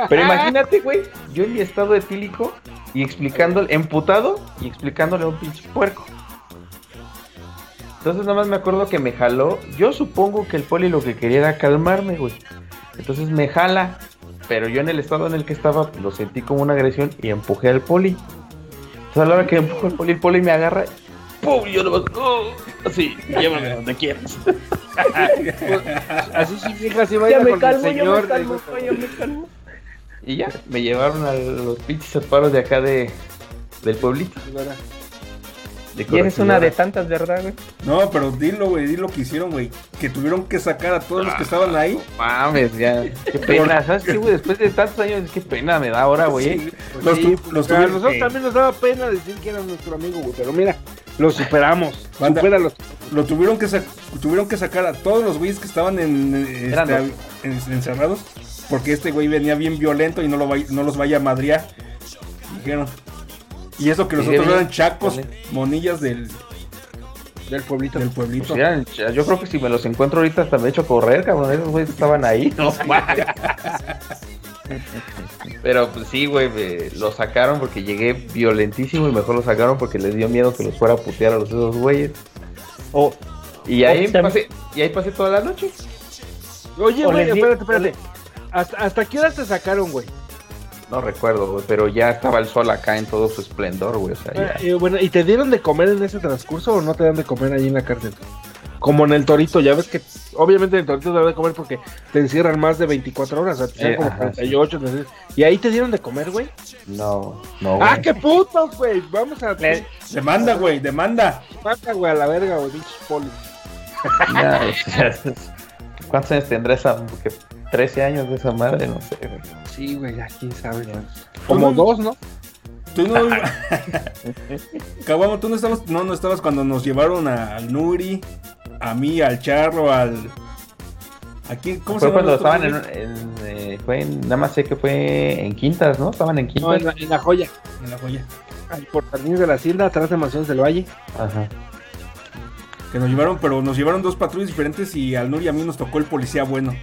Pero imagínate, güey, yo en mi estado etílico y explicándole, emputado y explicándole a un pinche puerco. Entonces nada más me acuerdo que me jaló. Yo supongo que el poli lo que quería era calmarme, güey. Entonces me jala. Pero yo en el estado en el que estaba lo sentí como una agresión y empujé al poli. Entonces a la hora que empujo al poli, el poli me agarra. ¡Pum! Y yo lo así, llévame donde quieras. Así sí, vieja, así Ya vaya me con calmo, el ya señor. me calmo, dijo, ya me calmo. Y ya, me llevaron a los pinches separos de acá de del pueblito. De Y eres una de tantas, ¿verdad, güey? No, pero dilo, güey, dilo lo que hicieron, güey. Que tuvieron que sacar a todos los que estaban ahí. Mames, ya. Qué pena, ¿sabes qué, güey? Después de tantos años, qué pena me da ahora, güey. ¿eh? Sí, Pues los, sí, tu- pues, los tuvieron nosotros que- también nos daba pena decir que era nuestro amigo, güey. Pero mira, lo superamos. Banda. Lo tuvieron que tuvieron que sacar a todos los güeyes que estaban en, este, en- encerrados porque este güey venía bien violento y no lo vay- no los vaya a madrear dijeron y eso que los otros eran chacos monillas del, Del pueblito. del pueblito Pues eran- yo creo que si me los encuentro ahorita hasta me echo a correr, cabrón. Esos güeyes estaban ahí. No. Pero pues sí, güey, lo sacaron porque llegué violentísimo y mejor lo sacaron porque les dio miedo que los fuera a putear a los esos güeyes. O Y ahí pasé, y ahí pasé toda la noche. Oye, güey, espérate, espérate. ¿Hasta, ¿Hasta qué hora te sacaron, güey? No recuerdo, güey, pero ya estaba el sol acá en todo su esplendor, güey. O sea, ya. Eh, bueno, ¿y te dieron de comer en ese transcurso o no te dan de comer ahí en la cárcel? Como en el Torito, ya ves que obviamente en el Torito te dan de comer porque te encierran más de 24 horas, o sea, te Eh, como ajá, 48, entonces- ¿Y ahí te dieron de comer, güey? No, no, güey. ¡Ah, qué putos, güey! Vamos a... Le- demanda güey demanda Mata, güey, a la verga, güey, pinches polis. Ya, ¿Cuántos años tendrá esa? que 13 años de esa madre, no sé, güey. Sí, güey, ya quién sabe. Como dos, ¿no? tú no Caguamo, tú no estabas no no estabas cuando nos llevaron al Nuri a mí al Charro al aquí cómo Fue se cuando llama estaban en, en, eh, fue en- nada más sé que fue en Quintas, ¿no? Estaban en No, Quintas. en la, en la joya. en la joya Ahí por Jardines de la Hacienda, atrás de Mansiones del Valle. Ajá. Que nos llevaron, pero nos llevaron dos patrullas diferentes y al Nuri y a mí nos tocó el policía bueno.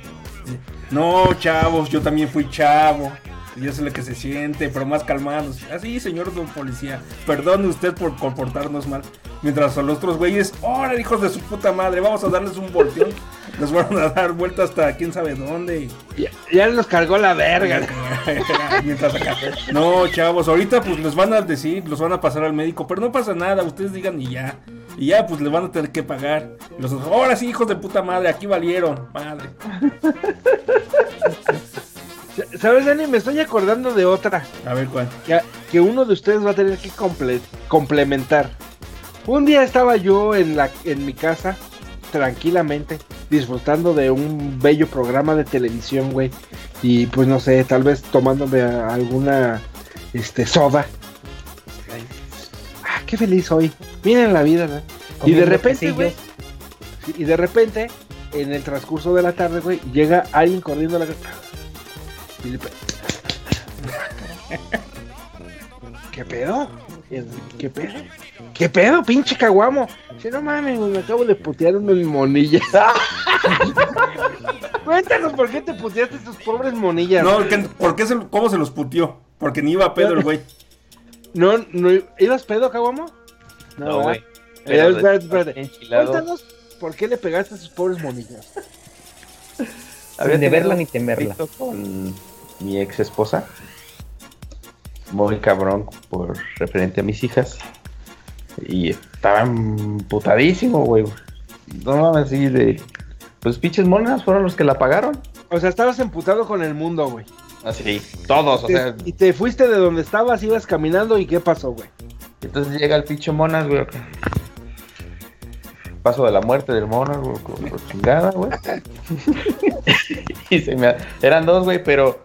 No, chavos, yo también fui chavo. Yo sé lo que se siente, pero más calmados. Así, señor don policía, perdone usted por comportarnos mal. Mientras a los otros güeyes, ¡ahora hijos de su puta madre! Vamos a darles un volteón. Nos van a dar vuelta hasta quién sabe dónde. Ya, ya nos cargó la verga. Mientras acá. No, chavos, ahorita pues les van a decir, los van a pasar al médico, pero no pasa nada, ustedes digan y ya. Y ya pues les van a tener que pagar. Los ahora sí, hijos de puta madre, aquí valieron, madre. ¿Sabes, Dani? Me estoy acordando de otra. A ver cuál. que, que uno de ustedes va a tener que comple- complementar. Un día estaba yo en, la, en mi casa, tranquilamente, disfrutando de un bello programa de televisión, güey. Y pues no sé, tal vez tomándome alguna este, soda. Ah, qué feliz soy. Miren la vida, ¿no? Y de repente, güey. Y de repente, en el transcurso de la tarde, güey, llega alguien corriendo a la casa. Y le pe- ¿Qué pedo? ¿Qué pedo? ¿Qué pedo, pinche caguamo? Si no mames, güey, me acabo de putear unos monillas. Cuéntanos por qué te puteaste a tus pobres monillas. No, ¿qué- ¿por qué se, ¿cómo se los putió? Porque ni iba a pedo el güey. no, no, ¿ibas pedo, Caguamo? No, güey. Eh, Pero espérate, espérate. enchilado. Cuéntanos por qué le pegaste a sus pobres monillas. Sin deberla ni temerla. Con mi ex esposa. Muy cabrón por referente a mis hijas. Y estaban putadísimo, güey. No mames, así de. Pues pinches monas fueron los que la pagaron. O sea, estabas emputado con el mundo, güey. Así, todos, o Te- sea. y te fuiste de donde estabas, ibas caminando y ¿qué pasó, güey? Entonces llega el pinche monas, güey. Paso de la muerte del güey, con chingada, güey. y se me... Eran dos, güey, pero...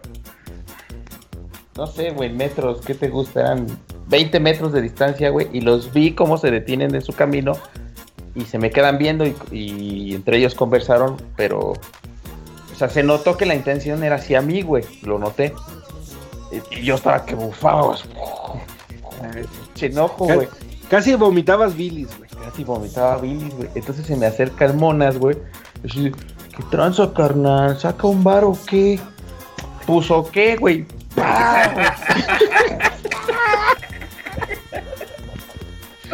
No sé, güey, metros, ¿qué te gusta? Eran 20 metros de distancia, güey, y los vi cómo se detienen en su camino y se me quedan viendo y, y entre ellos conversaron, pero... O sea, se notó que la intención era hacia mí, güey, lo noté. Y, y yo estaba que bufaba, Se enojo, Ca- güey. Casi vomitabas bilis, güey. Casi vomitaba bilis, güey. Entonces se me acerca el monas, güey. Así, ¿qué tranza, carnal? ¿Saca un bar o qué? ¿Puso qué, güey? ¡Pah!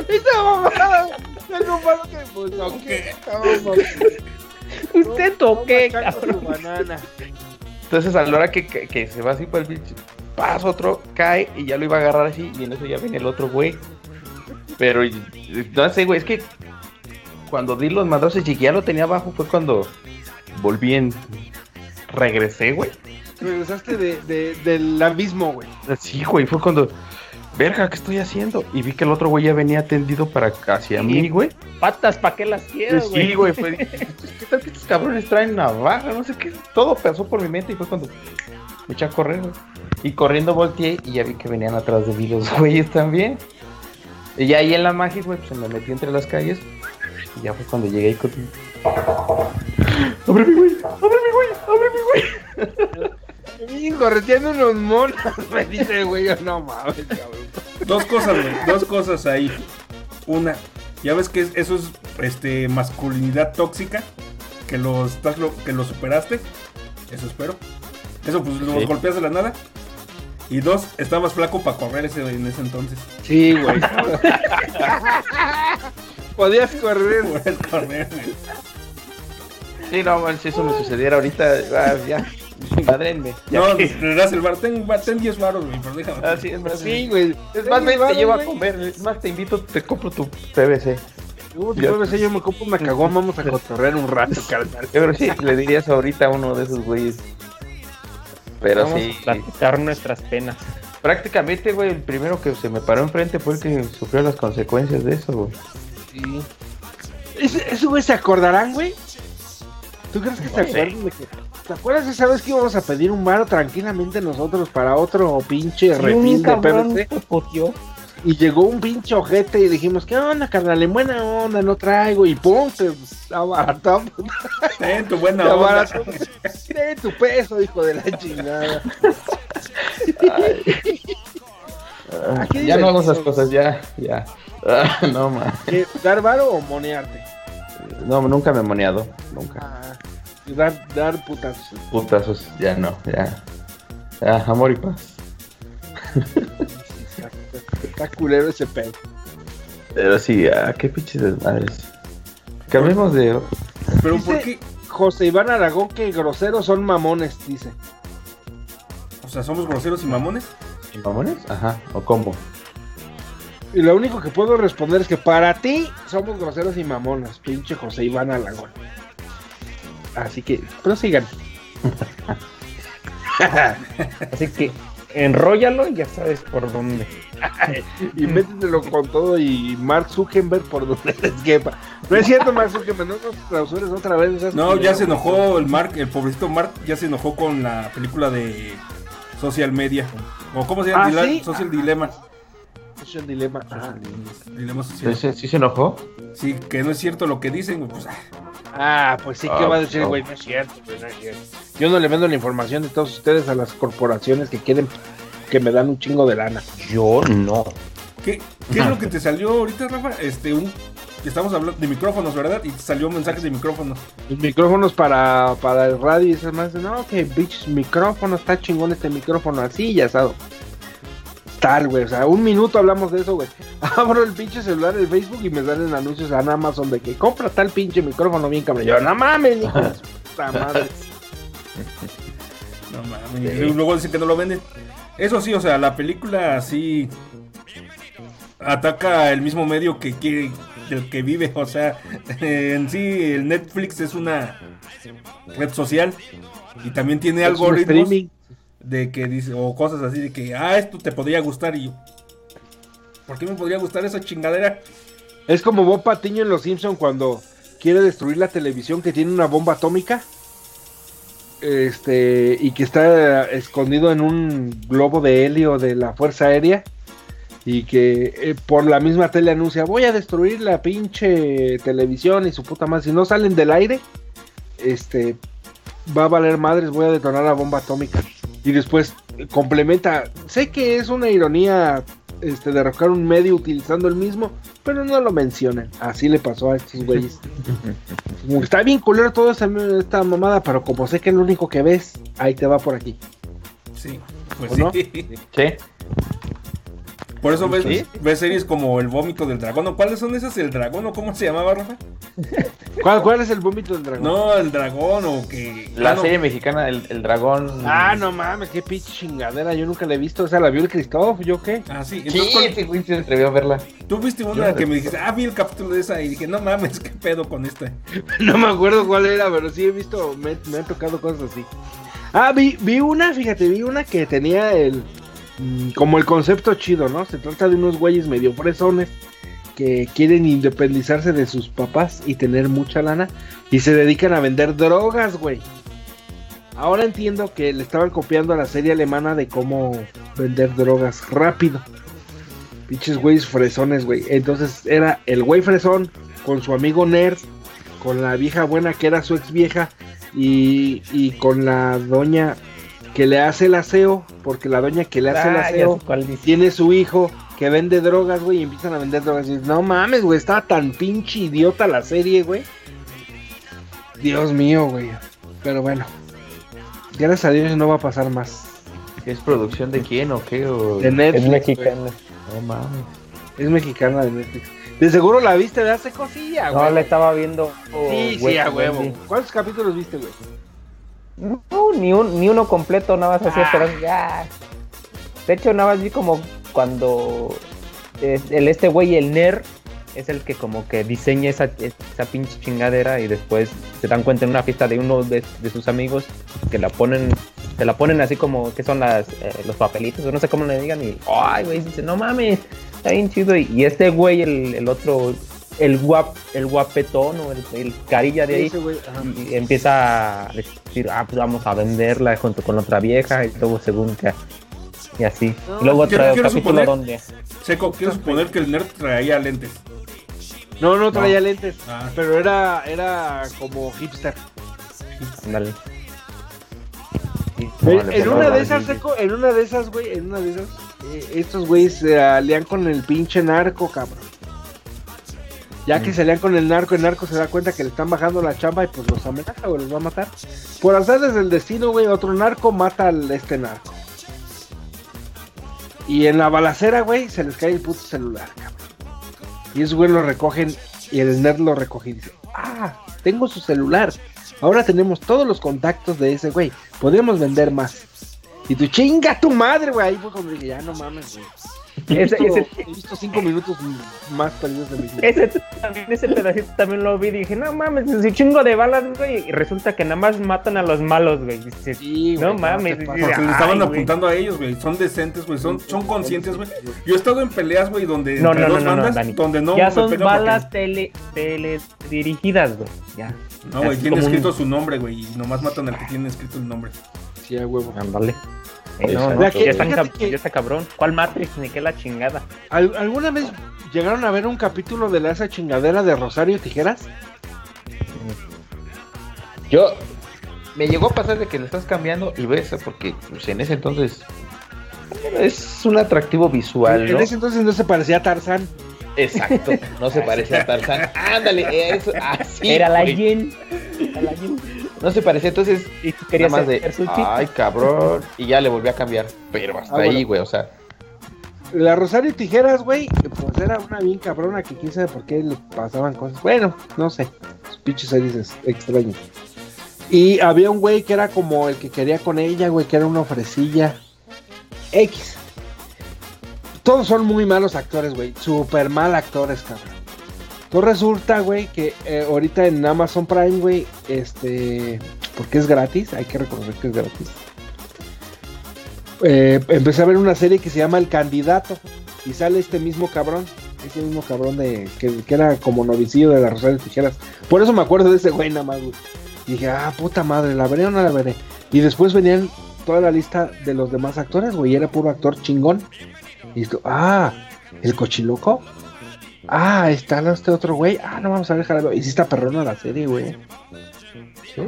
¡Esa mamada! ¡Es lo malo que no, ¿qué? Usted caca cabrón. tu banana. Entonces a la hora que, que, que se va así por el bicho, pasa otro, cae y ya lo iba a agarrar así y en eso ya viene el otro güey. Pero no sé, güey, es que cuando di los madrazos y ya lo tenía abajo fue cuando volví en... Regresé, güey. Regresaste de, de- del abismo, güey. Sí, güey, fue cuando... Verga, ¿qué estoy haciendo? Y vi que el otro güey ya venía tendido para hacia mí, güey. Patas, ¿para qué las quiero, güey? Sí, güey, fue... ¿Qué tal que estos cabrones traen navaja? No sé qué. Todo pasó por mi mente y fue cuando me eché a correr, güey. Y corriendo volteé y ya vi que venían atrás de mí los güeyes también. Y ya ahí en la magia, güey, pues se me metí entre las calles. Y ya fue cuando llegué ahí con... ¡Ábreme, güey! ¡Ábreme, güey! ¡Ábreme, güey! Y correteando unos monos, me dice, güey, yo, no mames, cabrón. Dos cosas, güey. Dos cosas ahí. Una, ya ves que es- eso es este masculinidad tóxica. Que lo, estás lo, que lo superaste. Eso espero. Eso pues lo Sí. golpeas de la nada. Y dos, estabas flaco para correr ese, en ese entonces. Sí, güey. Podías correr. Puedes correr, güey. Sí, no, man, si eso me sucediera ahorita, ah, ya, madrenme. Ya No, que- le das el bar. Ten, ten 10 baros, güey, pero déjame. Ah, sí, es más, Sí, güey. Es más, ven, te llevo a comer. Es más, te invito, te compro tu PVC. Yo, yo, yo me compro una cagón, vamos a cotorrear un rato, carnal. Yo creo que sí, le dirías ahorita a uno de esos güeyes. Pero Vamos sí, a platicar nuestras penas. prácticamente, güey, el primero que se me paró enfrente fue el que sufrió las consecuencias de eso, güey. Sí. ¿Ese, ese güey se acordarán, güey? ¿Tú crees que se acuerdan de que... ¿Te acuerdas esa vez que íbamos a pedir un bar tranquilamente nosotros para otro pinche refil de PVC? Y llegó un pinche ojete y dijimos, ¿qué onda, carnal? En buena onda, no traigo. Y pum, te abarató. Ten tu Te buena onda. Ten tu peso, hijo de la chingada. Ah, ya no hago esas cosas, ya, ya. Ah, no, man. ¿Qué, ¿Dar varo o monearte? No, nunca me he moneado, nunca. Ah, dar, dar putazos. Putazos, ya no, ya. Ya, amor y paz. Está culero ese pedo. Pero sí, ah, qué pinches desmadres. Que hablemos de. Pero Dice- ¿por qué? José Iván Aragón que groseros son mamones, dice. O sea, somos groseros y mamones. ¿Mamones? Ajá, o combo. Y lo único que puedo responder es que para ti somos groseros y mamones, pinche José Iván Aragón. Así que prosigan. Así que enróllalo y ya sabes por dónde. y métetelo con todo y Mark Zuckerberg por donde les quepa. No es cierto, Mark Zuckerberg, no nos clausures otra vez. no ya se enojó el Mark, el pobrecito Mark, ya se enojó con la película de Social Media. O cómo se llama, ¿Ah, sí? Social Dilema. Es un dilema. Ajá. Dilema social. ¿Sí, sí se enojó? Sí, que no es cierto lo que dicen, pues ah, Ah, pues sí, ¿qué Ah, va a decir, güey? No es cierto, güey, no es cierto. Yo no le vendo la información de todos ustedes a las corporaciones que quieren que me dan un chingo de lana. Yo no. ¿Qué, qué es lo que te salió ahorita, Rafa? Este, un, estamos hablando de micrófonos, ¿verdad? Y salió mensajes de micrófonos. Micrófonos para, para el radio y esas más. No, que bitch, micrófono, está chingón este micrófono, así ya asado. Tal, güey. O sea, un minuto hablamos de eso, güey. Abro el pinche celular, el Facebook y me salen anuncios en Amazon de que compra tal pinche micrófono bien cabrón. Yo, no mames, su puta madre. No mames. Y luego dicen que no lo venden. Eso sí, o sea, la película sí ataca el mismo medio que quiere, del que vive. O sea, en sí, el Netflix es una red social y también tiene un algoritmos streaming. De que dice, o cosas así de que, ah, esto te podría gustar. Y yo, ¿por qué me podría gustar esa chingadera? Es como Bob Patiño en Los Simpson cuando quiere destruir la televisión que tiene una bomba atómica. Este, y que está escondido en un globo de helio de la Fuerza Aérea. Y que eh, por la misma tele anuncia: Voy a destruir la pinche televisión y su puta madre. Si no salen del aire, este va a valer madres. Voy a detonar la bomba atómica. Y después eh, complementa: Sé que es una ironía este, derrocar un medio utilizando el mismo, pero no lo mencionan. Así le pasó a estos güeyes. Está bien culero toda esta, esta mamada, pero como sé que es lo único que ves, ahí te va por aquí. Sí, pues ¿O sí. no? Sí. Por eso ves, Sí. ves series como El vómito del dragón. ¿O ¿Cuáles son esas? ¿El dragón o cómo se llamaba, Rafa? ¿Cuál, cuál es el vómito del dragón? No, el dragón o que... La ah, no. serie mexicana, el, el dragón. Ah, no mames, qué pinche chingadera. Yo nunca la he visto. O sea, la vio el Cristóbal, ¿yo qué? Ah, sí. Sí, Entonces, ¿cuál- ese güey se atrevió a verla. tú viste una que me dijiste, ah, vi el capítulo de esa y dije, no mames, qué pedo con esta. No me acuerdo cuál era, pero sí he visto, me, me han tocado cosas así. Ah, vi, vi una, fíjate, vi una que tenía el. Mm, Como el concepto chido, ¿no? Se trata de unos güeyes medio fresones que quieren independizarse de sus papás y tener mucha lana y se dedican a vender drogas, güey. Ahora entiendo que le estaban copiando a la serie alemana de cómo vender drogas rápido. Pinches güeyes fresones, güey. Entonces era el güey fresón con su amigo nerd, con la vieja buena que era su ex vieja y, y con la doña que le hace el aseo, porque la doña que le hace el Ah, ya aseo tiene su hijo que vende drogas, güey, y empiezan a vender drogas. Y dices, no mames, güey, estaba tan pinche idiota la serie, güey. Dios mío, güey. Pero bueno, gracias a Dios no va a pasar más. ¿Es producción de quién o qué? O... De Netflix, Es güey. mexicana. No mames. Es mexicana de Netflix. De seguro la viste de hace cosilla, No, la estaba viendo. oh, Sí, güey, sí, a huevo. sí. ¿Cuántos capítulos viste, güey? No, ni, un, ni uno completo, nada más así Ah. esperando. Ya. De hecho, nada más vi como cuando el este güey, el nerd, es el que como que diseña esa, esa pinche chingadera y después se dan cuenta en una fiesta de uno de, de sus amigos que la ponen, se la ponen así como que son las, eh, los papelitos o no sé cómo le digan y, ay güey, dice, no mames, está bien chido y, y este güey, el, el otro, el guap, el guapetón o el, el carilla de ahí, y empieza a decir, ah, pues vamos a venderla junto con otra vieja y luego según que y así. y luego quiero- otro quiero capítulo suponer- donde Seco, quiero suponer que el nerd traía lentes. No, no traía lentes, Ah. pero era, era como hipster. ándale. En- una de esas, seco, en una de esas, güey, en una de esas, eh, estos güeyes se alían con el pinche narco, cabrón. Ya que se alían con el narco, el narco se da cuenta que le están bajando la chamba y pues los amenaza, güey, los va a matar. Por hacer desde el destino, güey, otro narco mata al este narco. Y en la balacera, güey, se les cae el puto celular, cabrón. Y esos güey lo recogen y el nerd lo recoge y dice, ah, tengo su celular. Ahora tenemos todos los contactos de ese güey. Podemos vender más. Y tú chinga tu madre, güey. Ahí fue cuando dije, ya no mames, güey. He Ese- visto, ese- he visto cinco minutos más perdidos de mi vida. Ese también, ese pedacito también lo vi y dije, no mames, es un chingo de balas, güey. Y resulta que nada más matan a los malos, güey. Dices, Sí, güey, no mames. dices. Porque le "Ay, estaban güey". apuntando a ellos, güey. Son decentes, güey. Son, son conscientes, güey. Yo he estado en peleas, güey, donde No, entre no, no, dos no, no, bandas, Dani. donde no ya me son balas porque- tele, teledirigidas, güey. Ya. No, güey, tiene un- escrito su nombre, güey. Y nomás matan al que tiene escrito el nombre. Sí, a huevo. Ándale. No, ya, están Fíjate cab- que- ya está cabrón. ¿Cuál Matrix? Ni qué la chingada. ¿Al- ¿Alguna vez llegaron a ver un capítulo de la esa chingadera de Rosario Tijeras? Yo me llegó a pasar de que le estás cambiando y ves, porque pues, en ese entonces es un atractivo visual, en ¿no? ese entonces no se parecía a Tarzán. Exacto, no se parecía a Tarzán. Ándale, eso, así. Era la. Jen. No se parecía, entonces Y nada más de, ay cabrón, y ya le volví a cambiar, pero hasta Ah, ahí, bueno. güey, o sea, La Rosario Tijeras, güey, pues era una bien cabrona que quién sabe por qué le pasaban cosas. Bueno, no sé, pinches series es- extrañas. Y había un güey que era como el que quería con ella, güey, que era una ofrecilla. X. Todos son muy malos actores, güey. Super mal actores, cabrón. Entonces resulta, güey, que eh, ahorita en Amazon Prime, güey, este, porque es gratis, hay que reconocer que es gratis. Eh, empecé a ver una serie que se llama El Candidato y sale este mismo cabrón, ese mismo cabrón de que, era como novicillo de la Rosario Tijeras. Por eso me acuerdo de ese güey nada más, güey. Y dije, ah, puta madre, ¿la veré o no la veré? Y después venían toda la lista de los demás actores, güey, y era puro actor chingón. Y esto, ah, el cochiloco. Ah, está este otro güey. Ah, no vamos a ver. Y sí está perrona la serie, güey.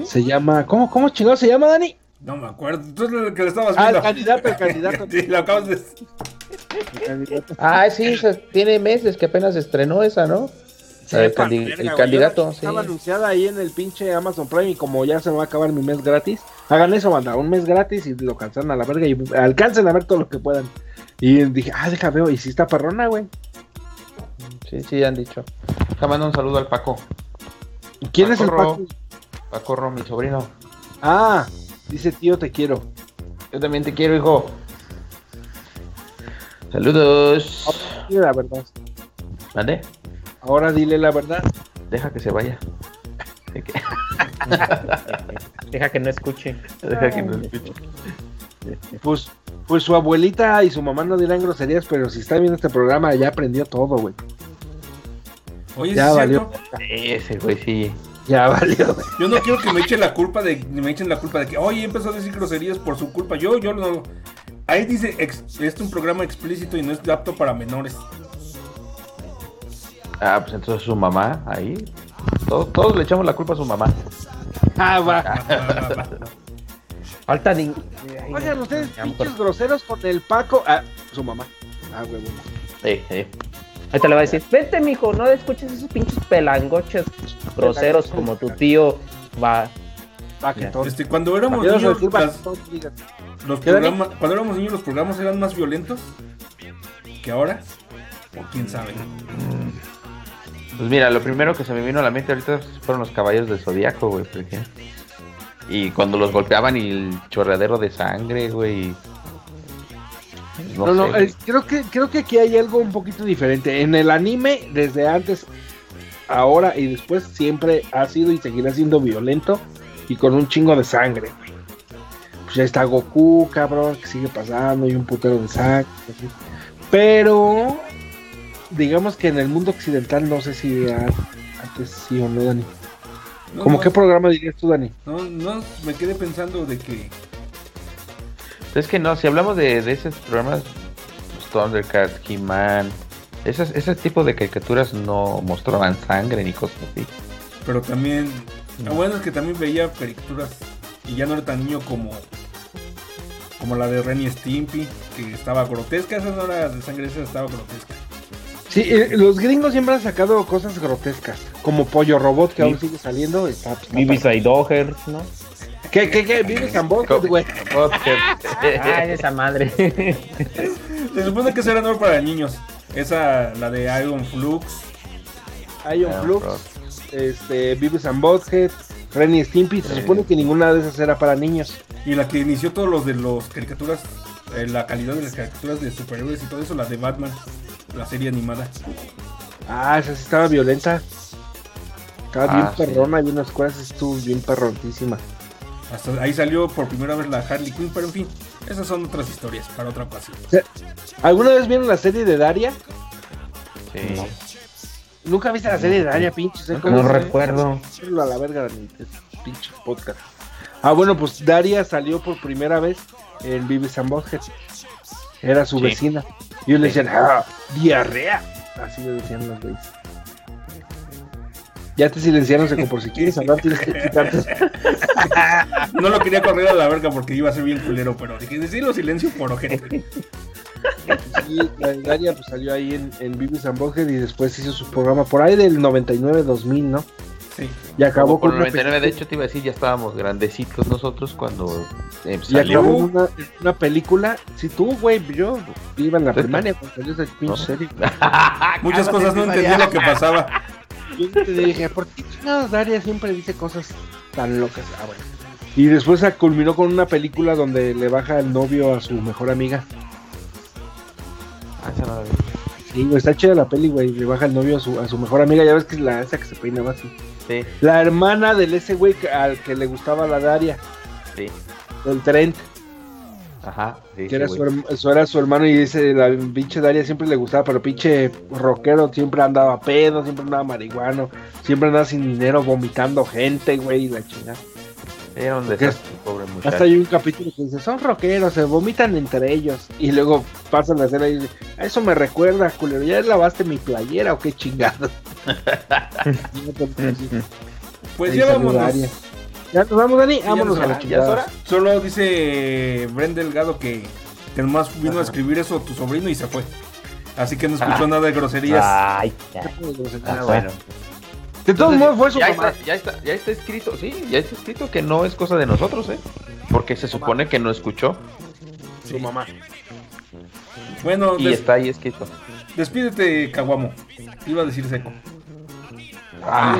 Se llama, ¿cómo, cómo chingón se llama, Dani? No me acuerdo. Tú el que le estabas Ah, el viendo. candidato, el candidato. Sí, lo acabas de. El candidato. Ah, sí, tiene meses que apenas estrenó esa, ¿no? Candi- verga, el güey. candidato, sí. Estaba anunciada ahí en el pinche Amazon Prime y como ya se me va a acabar mi mes gratis, hagan eso, banda, un mes gratis y lo cancelan a la verga y alcancen a ver todo lo que puedan. Y dije, ah, deja veo, y si está perrona, güey. Sí, sí, han dicho. Te mando un saludo al Paco. ¿Y ¿Quién es el Paco Ro. Paco? Paco Ro, mi sobrino. Ah, dice tío, te quiero. Yo también te quiero, hijo. Saludos. Dile la verdad. ¿Mande? Ahora dile la verdad. Deja que se vaya. Deja que no escuche. Deja que no escuche. Pues, pues su abuelita y su mamá no dirán groserías, pero si está viendo este programa ya aprendió todo, güey. Oye, Ya ¿sí es valió. cierto? Ese güey sí. Ya valió, güey. Yo no quiero que me echen la culpa de me echen la culpa de que oye empezó a decir groserías por su culpa. Yo yo no ahí dice ex- este es un programa explícito y no es apto para menores. Ah, pues entonces su mamá ahí. Todos, todos le echamos la culpa a su mamá. Ah, va. Va, va, va. Falta de. Oigan, ustedes pinches groseros con el Paco. Ah, su mamá. Ah, güey, güey. Eh, Ahí te le va a decir, vete mijo, no escuches esos pinches pelangoches groseros como tu tío va. Este, cuando éramos niños, los ¿Qué, Dani? programas, cuando éramos niños los programas eran más violentos que ahora. O quién sabe. Pues mira, lo primero que se me vino a la mente ahorita fueron los caballos del zodiaco, güey, por ejemplo. Y cuando los golpeaban y el chorreadero de sangre, güey. No, No, creo, que, creo que aquí hay algo un poquito diferente. En el anime, desde antes, ahora y después, siempre ha sido y seguirá siendo violento y con un chingo de sangre. Pues ya está Goku, cabrón, que sigue pasando y un putero de sangre. así. Pero, digamos que en el mundo occidental, no sé si a- antes sí o no, Dani. No, ¿Cómo no, qué programa dirías tú, Dani? no, no, me quedé pensando de que Es que no, si hablamos de, de esos programas, pues, Thundercats, He-Man, esas- ese tipo de caricaturas no mostraban sangre ni cosas así. pero también lo bueno es que también veía caricaturas y ya no era tan niño como como la de Ren y Stimpy que estaba grotesca esa no era de sangre esa estaba grotesca Sí, eh, los gringos siempre han sacado cosas grotescas, como Pollo Robot, que Sí. aún sigue saliendo. Está, está Bibis ¿no? ¿Qué, qué, qué? ¿Vives en Boston, güey? Ay, esa madre. se supone que esa era no para niños esa la de Iron Flux Ion Ah, Flux, este, Beavis and Butthead, Ren y Stimpy. Se Sí. supone que ninguna de esas era para niños. y la que inició todos los de los caricaturas eh, la calidad de las caricaturas de superhéroes y todo eso la de Batman la serie animada Ah, esa sí estaba violenta. Estaba Ah, bien sí. perrona y unas cosas estuvo bien perrontísima. Hasta ahí salió por primera vez la Harley Quinn pero en fin esas son otras historias para otra ocasión ¿Alguna vez vieron la serie de Daria? Sí. ¿Nunca viste la serie de Daria, pinches? ¿Cómo No recuerdo. a la verga de pinche podcast. Ah, bueno, pues Daria salió por primera vez en Vives and Butthead. Era su Sí. vecina. Y ellos le decían, ah, diarrea. Así le decían los güeyes. Ya te silenciaron, Seco, por si quieres hablar tienes que quitarte. No lo quería correr a la verga porque iba a ser bien culero, pero dije, decirlo silencio por ojete. Sí, la Daria pues salió ahí en, en Beavis and Butthead y después hizo su programa por ahí del 99-2000, ¿no? Sí. Y acabó por con una 99, de hecho te iba a decir, ya estábamos grandecitos nosotros cuando eh, Y acabó salió. una, una película. Si tú, güey, yo iba en la Sí. primaria cuando salió esa pinche serie. Muchas Cálmate, cosas no entendía lo que pasaba. Yo te dije, ¿por qué chingados Daria siempre dice cosas tan locas? Ah, bueno. Y después se culminó con una película donde le baja el novio a su mejor amiga. Ah, esa no la vi. Sí, güey, está chida la peli, güey. Le baja el novio a su, a su mejor amiga. Ya ves que es la esa que se peinaba así. Sí, La hermana del ese güey que- al que le gustaba la Daria, sí. del Trent, Ajá. Sí, que sí, era su, su- era su hermano y dice, la pinche Daria siempre le gustaba, pero pinche rockero siempre andaba pedo, siempre andaba marihuano, siempre andaba sin dinero, vomitando gente, güey, y la chingada. Era un desastre, pobre muchacho. Hasta hay un capítulo que dice, son rockeros, se vomitan entre ellos. Y luego pasan la escena y dice, a eso me recuerda, culero, ¿ya lavaste mi playera o qué chingado? Pues ya vámonos. Daria. Ya nos vamos, Dani, vámonos nos a la vamos. ¿Ya es chingada. Solo dice Bren Delgado que, que nomás vino a escribir eso tu sobrino y se fue. Así que no escuchó Ah. nada de groserías. Ay, ya. Ah, bueno. De todos modos fue su ya mamá. Está, ya, está, ya está escrito, sí, ya está escrito que no es cosa de nosotros, ¿eh? Porque se supone que no escuchó Su mamá. Bueno, y des- está ahí escrito. despídete, Caguamo. Iba a decir seco. Ah,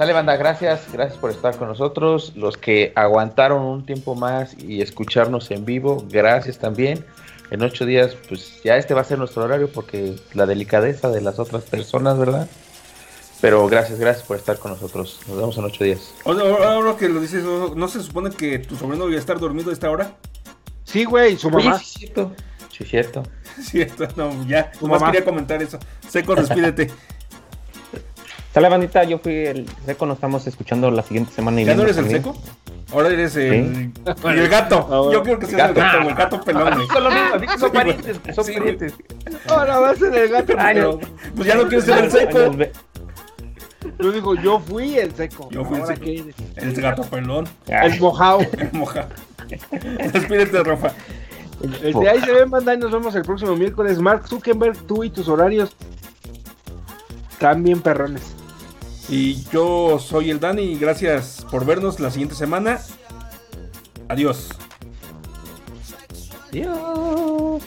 sale banda, gracias, gracias por estar con nosotros. Los que aguantaron un tiempo más y escucharnos en vivo, gracias también. En ocho días, pues ya este va a ser nuestro horario porque la delicadeza de las otras personas, ¿verdad? Pero gracias, gracias por estar con nosotros. Nos vemos en ocho días. Ahora, que lo dices, ¿no ¿no se supone que tu sobrino iba a estar dormido a esta hora? Sí, güey, su mamá. sí, cierto. Sí, cierto. Cierto, no, ya. Tu Nomás mamá. quería comentar eso. Seco, despídete. Sale bandita, yo fui el seco, nos estamos escuchando la siguiente semana y ¿Ya no eres el también. seco? Ahora eres el, y el gato. Ahora- Yo quiero que seas el Gato. el gato pelón. Son lo mismo, que son Sí, parientes, que son Sí, parientes. Ahora va a ser el gato. Ay, pero. Pues ya no quieres ser el seco. Yo digo, yo fui el seco. Yo fui el seco. El gato pelón. Ay, El mojado. Moja. Despídete, Rafa. El de ahí se ven, banda, y nos vemos el próximo miércoles. Mark Zuckerberg, tú y tus horarios bien perrones. Y yo soy el Dani gracias por vernos la siguiente semana. Adiós. Adiós.